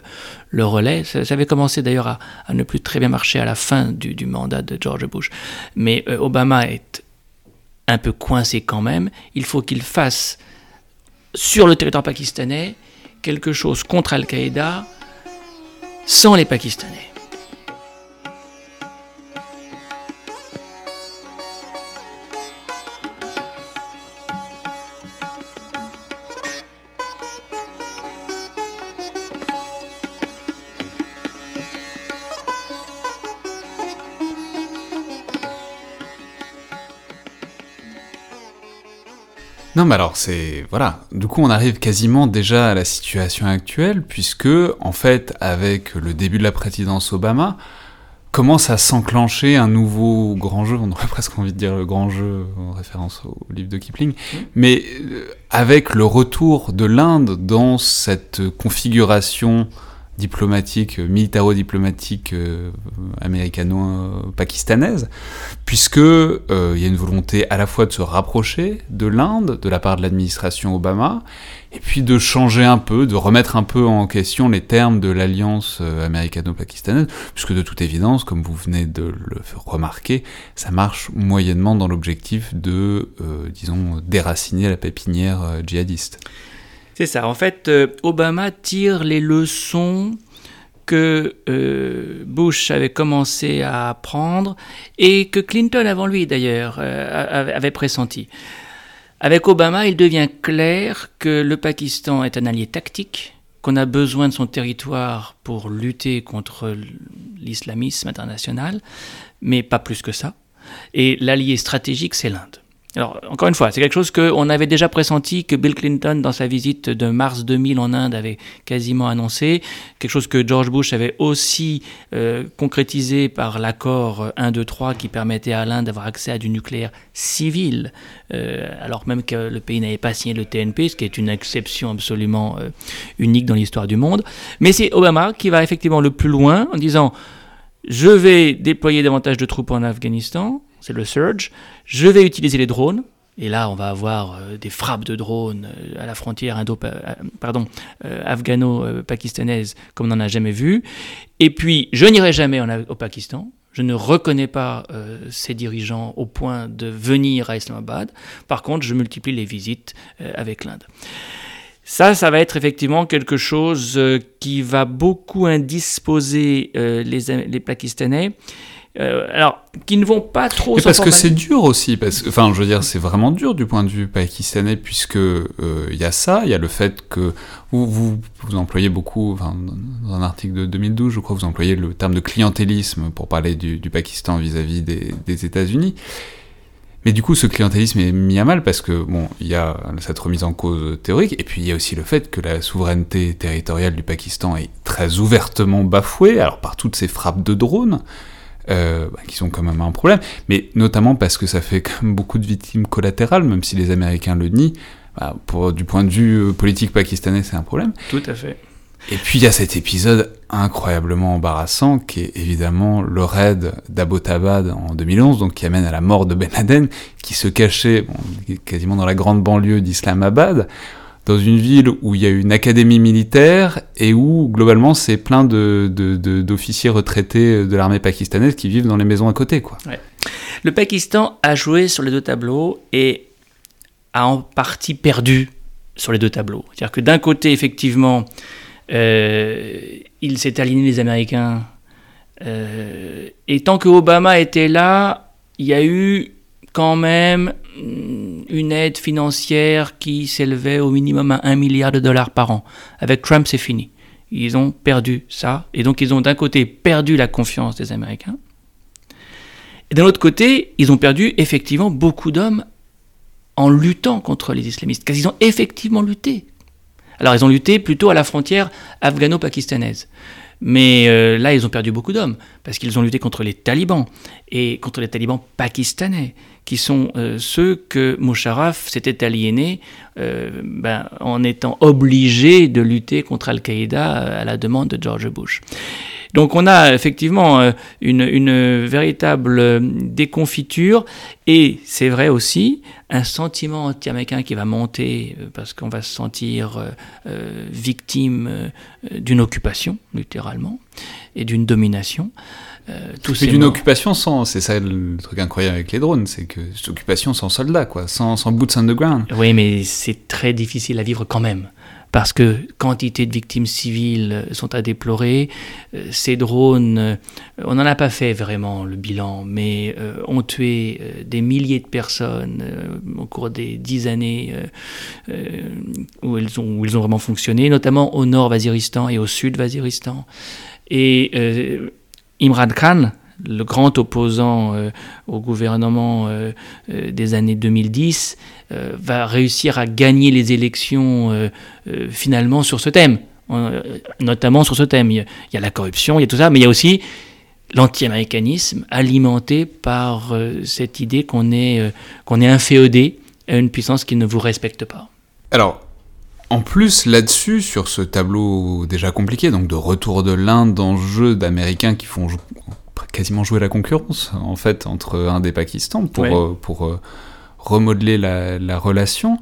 le relais. Ça, avait commencé d'ailleurs à, ne plus très bien marcher à la fin du, mandat de George Bush. Mais Obama est un peu coincé quand même. Il faut qu'il fasse sur le territoire pakistanais quelque chose contre Al-Qaïda sans les Pakistanais. Non, mais alors c'est voilà. Du coup, on arrive quasiment déjà à la situation actuelle, puisque en fait, avec le début de la présidence Obama, commence à s'enclencher un nouveau grand jeu. On aurait presque envie de dire le grand jeu en référence au livre de Kipling, mmh. mais euh, avec le retour de l'Inde dans cette configuration diplomatique, euh, militaro-diplomatique euh, américano-pakistanaise, puisque euh, il y a une volonté à la fois de se rapprocher de l'Inde de la part de l'administration Obama, et puis de changer un peu, de remettre un peu en question les termes de l'alliance américano-pakistanaise, puisque de toute évidence, comme vous venez de le remarquer, ça marche moyennement dans l'objectif de, disons, déraciner la pépinière djihadiste. C'est ça. En fait, euh, Obama tire les leçons que euh, Bush avait commencé à apprendre et que Clinton avant lui d'ailleurs euh, avait pressenti. Avec Obama, il devient clair que le Pakistan est un allié tactique, qu'on a besoin de son territoire pour lutter contre l'islamisme international, mais pas plus que ça. Et l'allié stratégique, c'est l'Inde. Alors, encore une fois, c'est quelque chose qu'on avait déjà pressenti, que Bill Clinton, dans sa visite de mars 2000 en Inde, avait quasiment annoncé, quelque chose que George Bush avait aussi euh, concrétisé par l'accord 1-2-3 qui permettait à l'Inde d'avoir accès à du nucléaire civil, euh, alors même que le pays n'avait pas signé le TNP, ce qui est une exception absolument euh, unique dans l'histoire du monde. Mais c'est Obama qui va effectivement le plus loin en disant, je vais déployer davantage de troupes en Afghanistan, c'est le surge. Je vais utiliser les drones. Et là, on va avoir euh, des frappes de drones euh, à la frontière indo euh, pardon, afghano-pakistanaise comme on n'en a jamais vu. Et puis, je n'irai jamais au Pakistan. Je ne reconnais pas ces dirigeants au point de venir à Islamabad. Par contre, je multiplie les visites avec l'Inde. Ça, ça va être effectivement quelque chose qui va beaucoup indisposer les, les Pakistanais. Euh, alors, qui ne vont pas trop. parce que c'est dur aussi, parce que, enfin, je veux dire, c'est vraiment dur du point de vue pakistanais, puisque euh, il y a ça, il y a le fait que vous, vous, vous employez beaucoup, enfin, dans un article de 2012, je crois, vous employez le terme de clientélisme pour parler du, du Pakistan vis-à-vis des, des États-Unis. Mais du coup, ce clientélisme est mis à mal parce que, bon, il y a cette remise en cause théorique, et puis il y a aussi le fait que la souveraineté territoriale du Pakistan est très ouvertement bafouée, alors par toutes ces frappes de drones, euh, bah, qui sont quand même un problème, mais notamment parce que ça fait quand même beaucoup de victimes collatérales, même si les Américains le nient. Bah, pour, du point de vue euh, politique pakistanais, c'est un problème. Tout à fait. Et puis il y a cet épisode incroyablement embarrassant qui est évidemment le raid d'Abbottabad en 2011, donc qui amène à la mort de Ben Laden, qui se cachait bon, quasiment dans la grande banlieue d'Islamabad dans une ville où il y a une académie militaire et où globalement c'est plein de, d'officiers retraités de l'armée pakistanaise qui vivent dans les maisons à côté. Quoi. Le Pakistan a joué sur les deux tableaux et a en partie perdu sur les deux tableaux. C'est-à-dire que d'un côté, effectivement, euh, il s'est aligné les Américains. Euh, et tant que Obama était là, il y a eu quand même une aide financière qui s'élevait au minimum à 1 milliard de dollars par an. Avec Trump, c'est fini. Ils ont perdu ça. Et donc, ils ont d'un côté perdu la confiance des Américains. Et d'un autre côté, ils ont perdu effectivement beaucoup d'hommes en luttant contre les islamistes. Car ils ont effectivement lutté. Alors, ils ont lutté plutôt à la frontière afghano-pakistanaise. Mais euh, là, ils ont perdu beaucoup d'hommes, parce qu'ils ont lutté contre les talibans, et contre les talibans pakistanais qui sont euh, ceux que Musharraf s'était aliéné euh, ben, en étant obligé de lutter contre Al-Qaïda euh, à la demande de George Bush. Donc on a effectivement une, une véritable déconfiture et c'est vrai aussi un sentiment anti-américain qui va monter parce qu'on va se sentir victime d'une occupation, littéralement, et d'une domination. Euh, c'est d'une occupation sans, c'est ça le truc incroyable avec les drones, c'est que c'est occupation sans soldats, quoi, sans, sans boots on the ground. Oui, mais c'est très difficile à vivre quand même. Parce que quantité de victimes civiles sont à déplorer. Euh, ces drones, euh, on n'en a pas fait vraiment le bilan, mais ont tué des milliers de personnes au cours des dix années où, ils ont, où ils ont vraiment fonctionné, notamment au nord Waziristan et au sud Waziristan. Et Imran Khan, le grand opposant euh, au gouvernement euh, euh, des années 2010, va réussir à gagner les élections finalement sur ce thème, notamment sur ce thème. Il y, a, la corruption, il y a tout ça, mais il y a aussi l'anti-américanisme alimenté par cette idée qu'on est, qu'on est inféodé à une puissance qui ne vous respecte pas. Alors, en plus, là-dessus, sur ce tableau déjà compliqué, donc de retour de l'Inde d'enjeux d'Américains qui font quasiment jouer la concurrence, en fait, entre Inde et Pakistan pour, euh, pour euh, remodeler la, relation.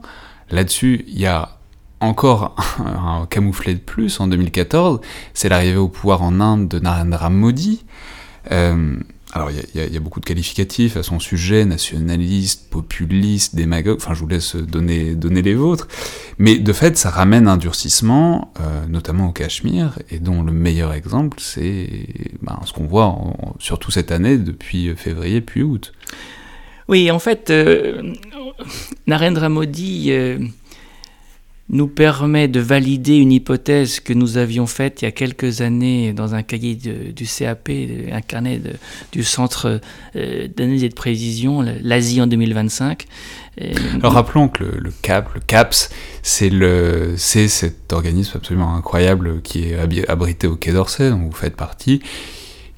Là-dessus, il y a encore un, camouflet de plus en 2014, c'est l'arrivée au pouvoir en Inde de Narendra Modi. Euh, alors, il y, a beaucoup de qualificatifs à son sujet, nationaliste, populiste, démagogue, enfin, je vous laisse donner, donner les vôtres. Mais de fait, ça ramène un durcissement, euh, notamment au Cachemire, et dont le meilleur exemple, c'est ben, ce qu'on voit surtout cette année, depuis février puis août. Oui, en fait, euh, Narendra Modi. Euh, nous permet de valider une hypothèse que nous avions faite il y a quelques années dans un cahier du CAP, un carnet du Centre euh, d'analyse et de prévision, l'Asie en 2025. Alors rappelons que le, CAP, le CAPS, c'est le, c'est cet organisme absolument incroyable qui est abrité au Quai d'Orsay, dont vous faites partie,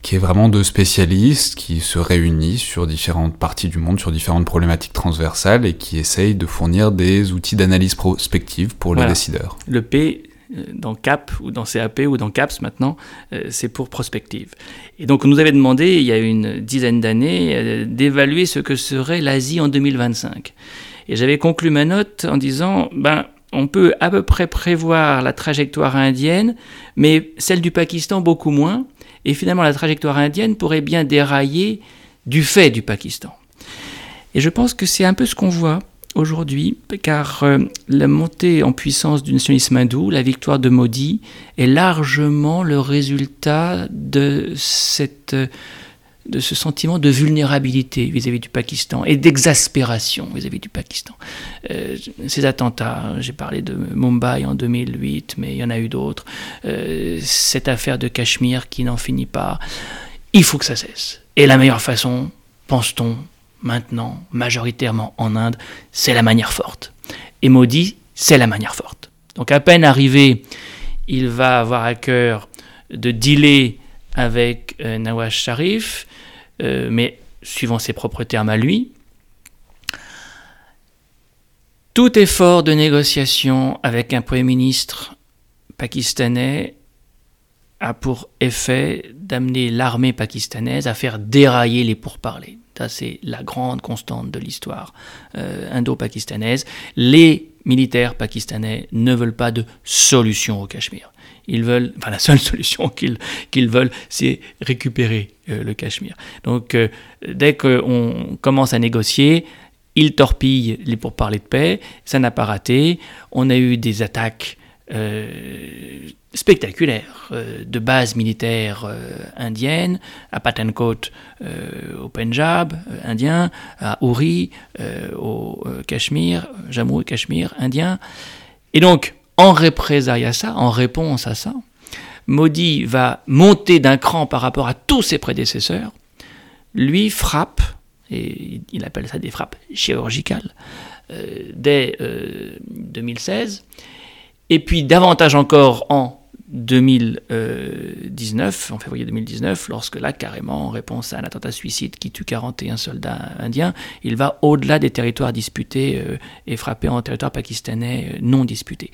qui est vraiment de spécialistes qui se réunissent sur différentes parties du monde, sur différentes problématiques transversales et qui essayent de fournir des outils d'analyse prospective pour les décideurs. Le P euh, dans CAP ou dans CAP ou dans CAPS maintenant, euh, c'est pour prospective. Et donc on nous avait demandé il y a une dizaine d'années euh, d'évaluer ce que serait l'Asie en 2025. Et j'avais conclu ma note en disant, ben, on peut à peu près prévoir la trajectoire indienne, mais celle du Pakistan beaucoup moins. Et finalement, la trajectoire indienne pourrait bien dérailler du fait du Pakistan. Et je pense que c'est un peu ce qu'on voit aujourd'hui, car euh, la montée en puissance du nationalisme hindou, la victoire de Modi, est largement le résultat de cette de ce sentiment de vulnérabilité vis-à-vis du Pakistan et d'exaspération vis-à-vis du Pakistan. Euh, ces attentats, j'ai parlé de Mumbai en 2008, mais il y en a eu d'autres. Euh, cette affaire de Cachemire qui n'en finit pas. Il faut que ça cesse. Et la meilleure façon, pense-t-on, maintenant, majoritairement en Inde, c'est la manière forte. Et Modi, c'est la manière forte. Donc à peine arrivé, il va avoir à cœur de dealer avec euh, Nawaz Sharif, euh, mais suivant ses propres termes à lui. Tout effort de négociation avec un Premier ministre pakistanais a pour effet d'amener l'armée pakistanaise à faire dérailler les pourparlers. Ça, c'est la grande constante de l'histoire euh, indo-pakistanaise. Les militaires pakistanais ne veulent pas de solution au Cachemire. Ils veulent, la seule solution qu'ils veulent, c'est récupérer le Cachemire. Donc euh, dès qu'on commence à négocier, il torpille les pourparlers de paix, ça n'a pas raté. On a eu des attaques euh, spectaculaires euh, de bases militaires euh, indiennes, à Pathankot au Punjab indien, à Uri au Cachemire, Jammu et Cachemire indien. Et donc, en représailles à ça, en réponse à ça, Modi va monter d'un cran par rapport à tous ses prédécesseurs, lui frappe, et il appelle ça des frappes chirurgicales, dès 2016, et puis davantage encore en 2019, en février 2019, lorsque là, carrément, en réponse à un attentat suicide qui tue 41 soldats indiens, il va au-delà des territoires disputés euh, et frapper en territoire pakistanais euh, non disputés.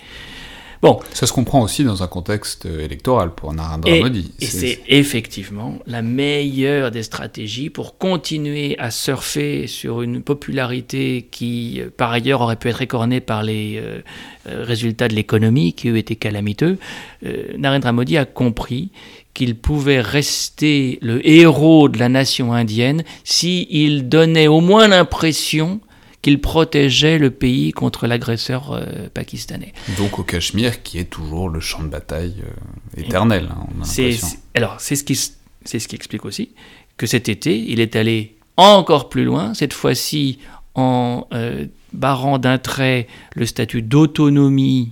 Bon. Ça se comprend aussi dans un contexte électoral pour Narendra Modi. Et c'est effectivement la meilleure des stratégies pour continuer à surfer sur une popularité qui, euh, par ailleurs, aurait pu être écornée par les euh, euh, résultats de l'économie, qui eux étaient calamiteux. Narendra Modi a compris qu'il pouvait rester le héros de la nation indienne s'il donnait au moins l'impression qu'il protégeait le pays contre l'agresseur euh, pakistanais. Donc au Cachemire, qui est toujours le champ de bataille euh, éternel. Hein, c'est, alors c'est ce, qui, c'est ce qui explique aussi que cet été, il est allé encore plus loin, cette fois-ci en euh, barrant d'un trait le statut d'autonomie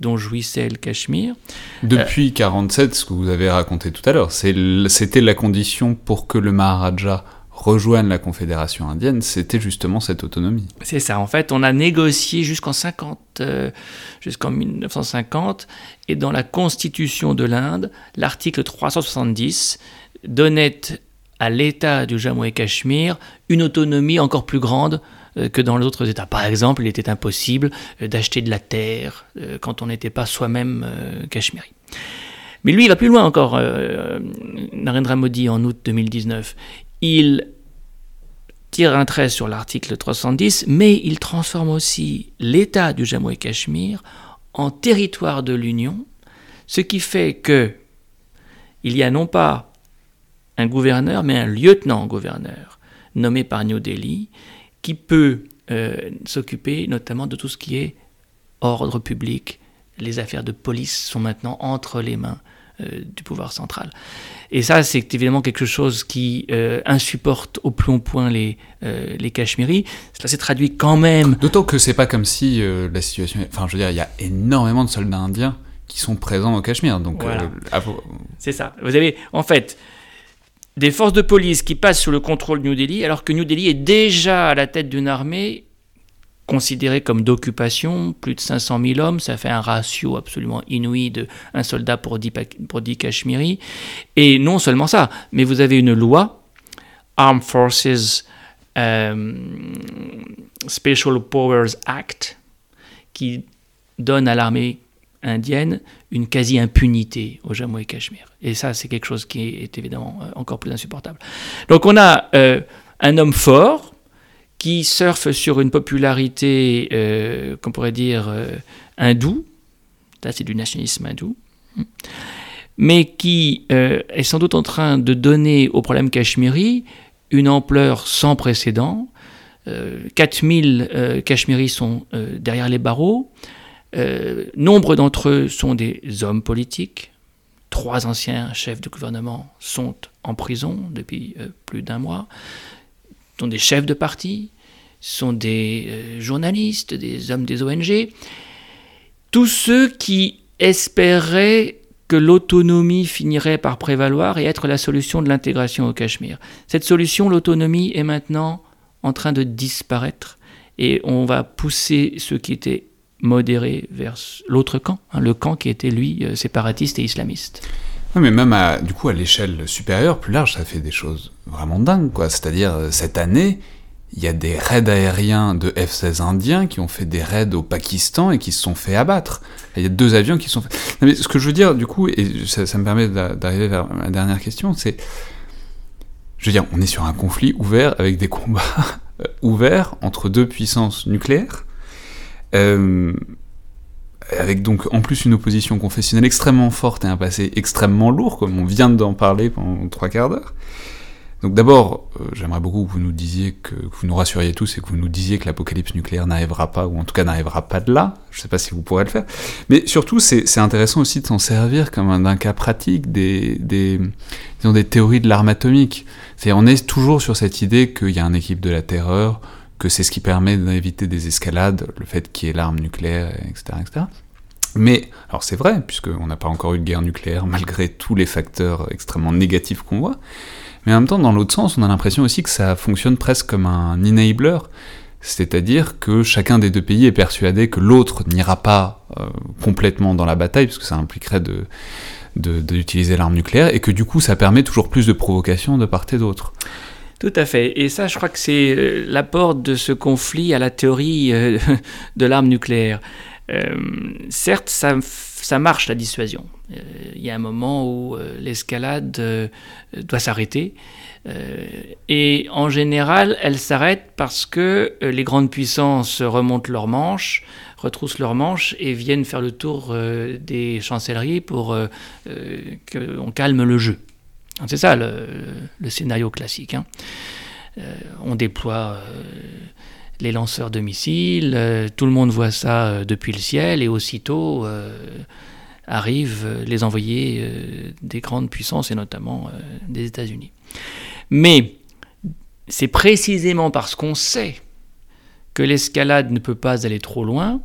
dont jouissait le Cachemire. Depuis 1947, ce que vous avez raconté tout à l'heure, c'était la condition pour que le Maharaja rejoignent la Confédération indienne, c'était justement cette autonomie. C'est ça. En fait, on a négocié jusqu'en 50, euh, jusqu'en 1950, et dans la Constitution de l'Inde, l'article 370 donnait à l'État du Jammu et Cachemire une autonomie encore plus grande euh, que dans les autres États. Par exemple, il était impossible euh, d'acheter de la terre quand on n'était pas soi-même cachemiri. Mais lui, il va plus loin encore, Narendra Modi, en août 2019 il tire un trait sur l'article 310, mais il transforme aussi l'État du Jammu et Cachemire en territoire de l'Union, ce qui fait que il y a non pas un gouverneur, mais un lieutenant-gouverneur nommé par New Delhi, qui peut euh, s'occuper notamment de tout ce qui est ordre public. Les affaires de police sont maintenant entre les mains du pouvoir central. Et ça, c'est évidemment quelque chose qui euh, insupporte au plomb point les, euh, les Cachemiris. Cela s'est traduit quand même. D'autant que c'est pas comme si la situation. Enfin, je veux dire, il y a énormément de soldats indiens qui sont présents au Cachemire. Donc, c'est ça. Vous avez, en fait, des forces de police qui passent sous le contrôle de New Delhi, alors que New Delhi est déjà à la tête d'une armée considéré comme d'occupation, plus de 500 000 hommes, ça fait un ratio absolument inouï de un soldat pour 10, pour 10 Cachemiri. Et non seulement ça, mais vous avez une loi, Armed Forces euh, Special Powers Act, qui donne à l'armée indienne une quasi-impunité au Jammu et Cachemire. Et ça, c'est quelque chose qui est, évidemment euh, encore plus insupportable. Donc on a euh, un homme fort, qui surfe sur une popularité, euh, qu'on pourrait dire, euh, hindoue, là c'est du nationalisme hindou, mais qui euh, est sans doute en train de donner au problème cachemiri une ampleur sans précédent. 4000 Cachemiris sont derrière les barreaux. nombre d'entre eux sont des hommes politiques. Trois anciens chefs de gouvernement sont en prison depuis plus d'un mois sont des chefs de parti, sont des euh, journalistes, des hommes des ONG, tous ceux qui espéraient que l'autonomie finirait par prévaloir et être la solution de l'intégration au Cachemire. Cette solution, l'autonomie, est maintenant en train de disparaître et on va pousser ceux qui étaient modérés vers l'autre camp, hein, le camp qui était lui euh, séparatiste et islamiste. Mais même à, du coup à l'échelle supérieure, plus large, ça fait des choses vraiment dingues, quoi. C'est-à-dire euh, cette année, il y a des raids aériens de F-16 indiens qui ont fait des raids au Pakistan et qui se sont fait abattre. Il y a deux avions qui sont fait... mais ce que je veux dire, du coup, et ça, me permet d'arriver vers ma dernière question, c'est... Je veux dire, on est sur un conflit ouvert avec des combats ouverts entre deux puissances nucléaires, euh, avec donc en plus une opposition confessionnelle extrêmement forte et un passé extrêmement lourd, comme on vient d'en parler pendant trois quarts d'heure. Donc d'abord, euh, j'aimerais beaucoup que vous nous disiez que, que, vous nous rassuriez tous et que vous nous disiez que l'apocalypse nucléaire n'arrivera pas, ou en tout cas n'arrivera pas de là. Je ne sais pas si vous pourrez le faire. Mais surtout, c'est intéressant aussi de s'en servir comme d'un cas pratique des, des, disons, des théories de l'arme atomique. C'est on est toujours sur cette idée qu'il y a un équipe de la terreur, que c'est ce qui permet d'éviter des escalades, le fait qu'il y ait l'arme nucléaire, etc., etc. Mais, alors c'est vrai, puisqu'on n'a pas encore eu de guerre nucléaire, malgré tous les facteurs extrêmement négatifs qu'on voit, mais en même temps, dans l'autre sens, on a l'impression aussi que ça fonctionne presque comme un enabler, c'est-à-dire que chacun des deux pays est persuadé que l'autre n'ira pas euh, complètement dans la bataille, puisque ça impliquerait de d'utiliser l'arme nucléaire, et que du coup ça permet toujours plus de provocation de part et d'autre. Tout à fait. Et ça, je crois que c'est euh, l'apport de ce conflit à la théorie euh, de l'arme nucléaire. Euh, certes, ça, ça, marche la dissuasion. Il y a un moment où l'escalade doit s'arrêter. et en général, elle s'arrête parce que les grandes puissances remontent leurs manches, retroussent leurs manches et viennent faire le tour des chancelleries pour qu'on calme le jeu. C'est ça le, scénario classique. Hein. Euh, on déploie euh, les lanceurs de missiles, euh, tout le monde voit ça depuis le ciel, et aussitôt arrivent les envoyés des grandes puissances, et notamment des États-Unis. Mais c'est précisément parce qu'on sait que l'escalade ne peut pas aller trop loin,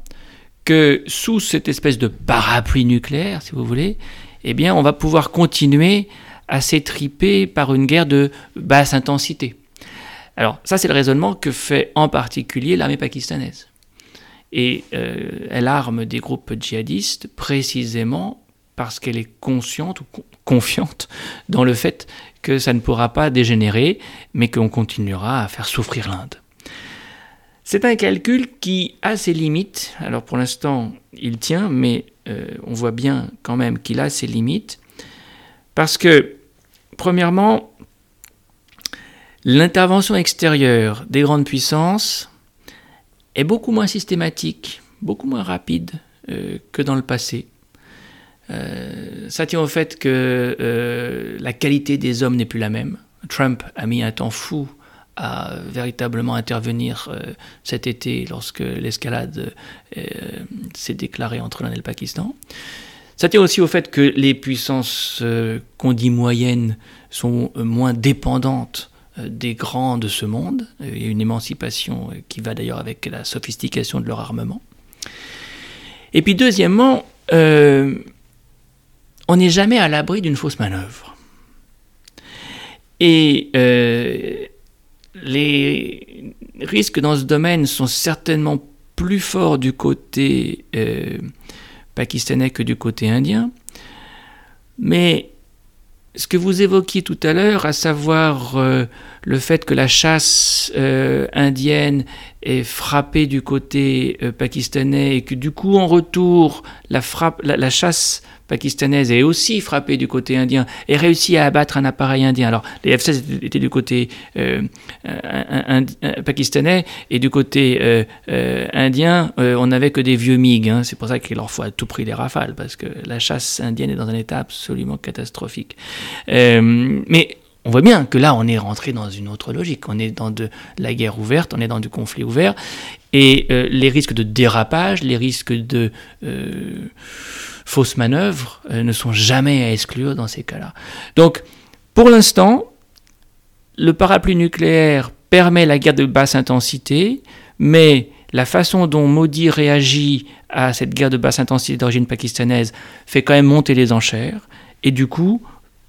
que sous cette espèce de parapluie nucléaire, si vous voulez, eh bien, on va pouvoir continuer assez tripé par une guerre de basse intensité. Alors ça c'est le raisonnement que fait en particulier l'armée pakistanaise. Et euh, elle arme des groupes djihadistes précisément parce qu'elle est consciente ou confiante dans le fait que ça ne pourra pas dégénérer, mais qu'on continuera à faire souffrir l'Inde. C'est un calcul qui a ses limites. Alors pour l'instant, il tient, mais euh, on voit bien quand même qu'il a ses limites. Parce que, premièrement, l'intervention extérieure des grandes puissances est beaucoup moins systématique, beaucoup moins rapide euh, que dans le passé. Euh, ça tient au fait que euh, la qualité des hommes n'est plus la même. Trump a mis un temps fou à véritablement intervenir cet été lorsque l'escalade s'est déclarée entre l'Inde et le Pakistan. Ça tient aussi au fait que les puissances euh, qu'on dit moyennes sont euh, moins dépendantes euh, des grands de ce monde. Il y a une émancipation qui va d'ailleurs avec la sophistication de leur armement. Et puis deuxièmement, on n'est jamais à l'abri d'une fausse manœuvre. Et les risques dans ce domaine sont certainement plus forts du côté pakistanais que du côté indien. Mais ce que vous évoquiez tout à l'heure, à savoir euh, le fait que la chasse euh, indienne est frappée du côté euh, pakistanais et que du coup en retour la, frappe, la chasse pakistanaise est aussi frappée du côté indien et réussit à abattre un appareil indien. Alors, les F-16 étaient du côté euh, pakistanais et du côté indien, on n'avait que des vieux MiG. Hein. C'est pour ça qu'il leur faut à tout prix des rafales parce que la chasse indienne est dans un état absolument catastrophique. mais on voit bien que là, on est rentré dans une autre logique. On est dans de la guerre ouverte, on est dans du conflit ouvert. Et les risques de dérapage, les risques de fausses manœuvres euh, ne sont jamais à exclure dans ces cas-là. Donc, pour l'instant, le parapluie nucléaire permet la guerre de basse intensité, mais la façon dont Modi réagit à cette guerre de basse intensité d'origine pakistanaise fait quand même monter les enchères. Et du coup,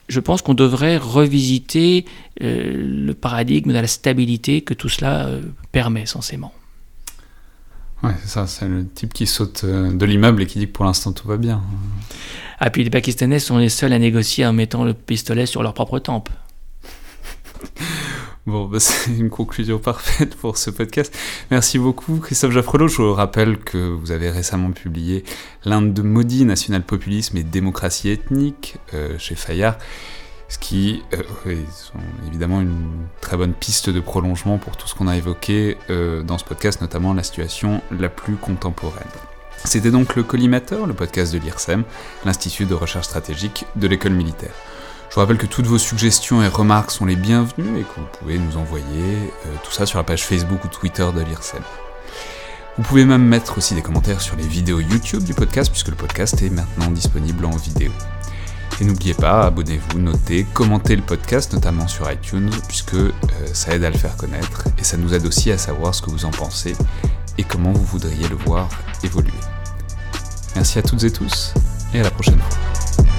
je pense qu'on devrait revisiter euh, le paradigme de la stabilité que tout cela euh, permet censément. Ouais, c'est ça, c'est le type qui saute euh, de l'immeuble et qui dit que pour l'instant tout va bien. Ah, puis les Pakistanais sont les seuls à négocier en mettant le pistolet sur leur propre tempe. Bon, bah, c'est une conclusion parfaite pour ce podcast. Merci beaucoup, Christophe Jaffrelot. Je vous rappelle que vous avez récemment publié l'Inde de maudit, national populisme et démocratie ethnique euh, chez Fayard ce qui euh, sont évidemment une très bonne piste de prolongement pour tout ce qu'on a évoqué euh, dans ce podcast, notamment la situation la plus contemporaine. C'était donc le Collimateur, le podcast de l'IRSEM, l'Institut de recherche stratégique de l'école militaire. Je vous rappelle que toutes vos suggestions et remarques sont les bienvenues et que vous pouvez nous envoyer euh, tout ça sur la page Facebook ou Twitter de l'IRSEM. Vous pouvez même mettre aussi des commentaires sur les vidéos YouTube du podcast puisque le podcast est maintenant disponible en vidéo. Et n'oubliez pas, abonnez-vous, notez, commentez le podcast, notamment sur iTunes, puisque euh, ça aide à le faire connaître et ça nous aide aussi à savoir ce que vous en pensez et comment vous voudriez le voir évoluer. Merci à toutes et tous et à la prochaine fois.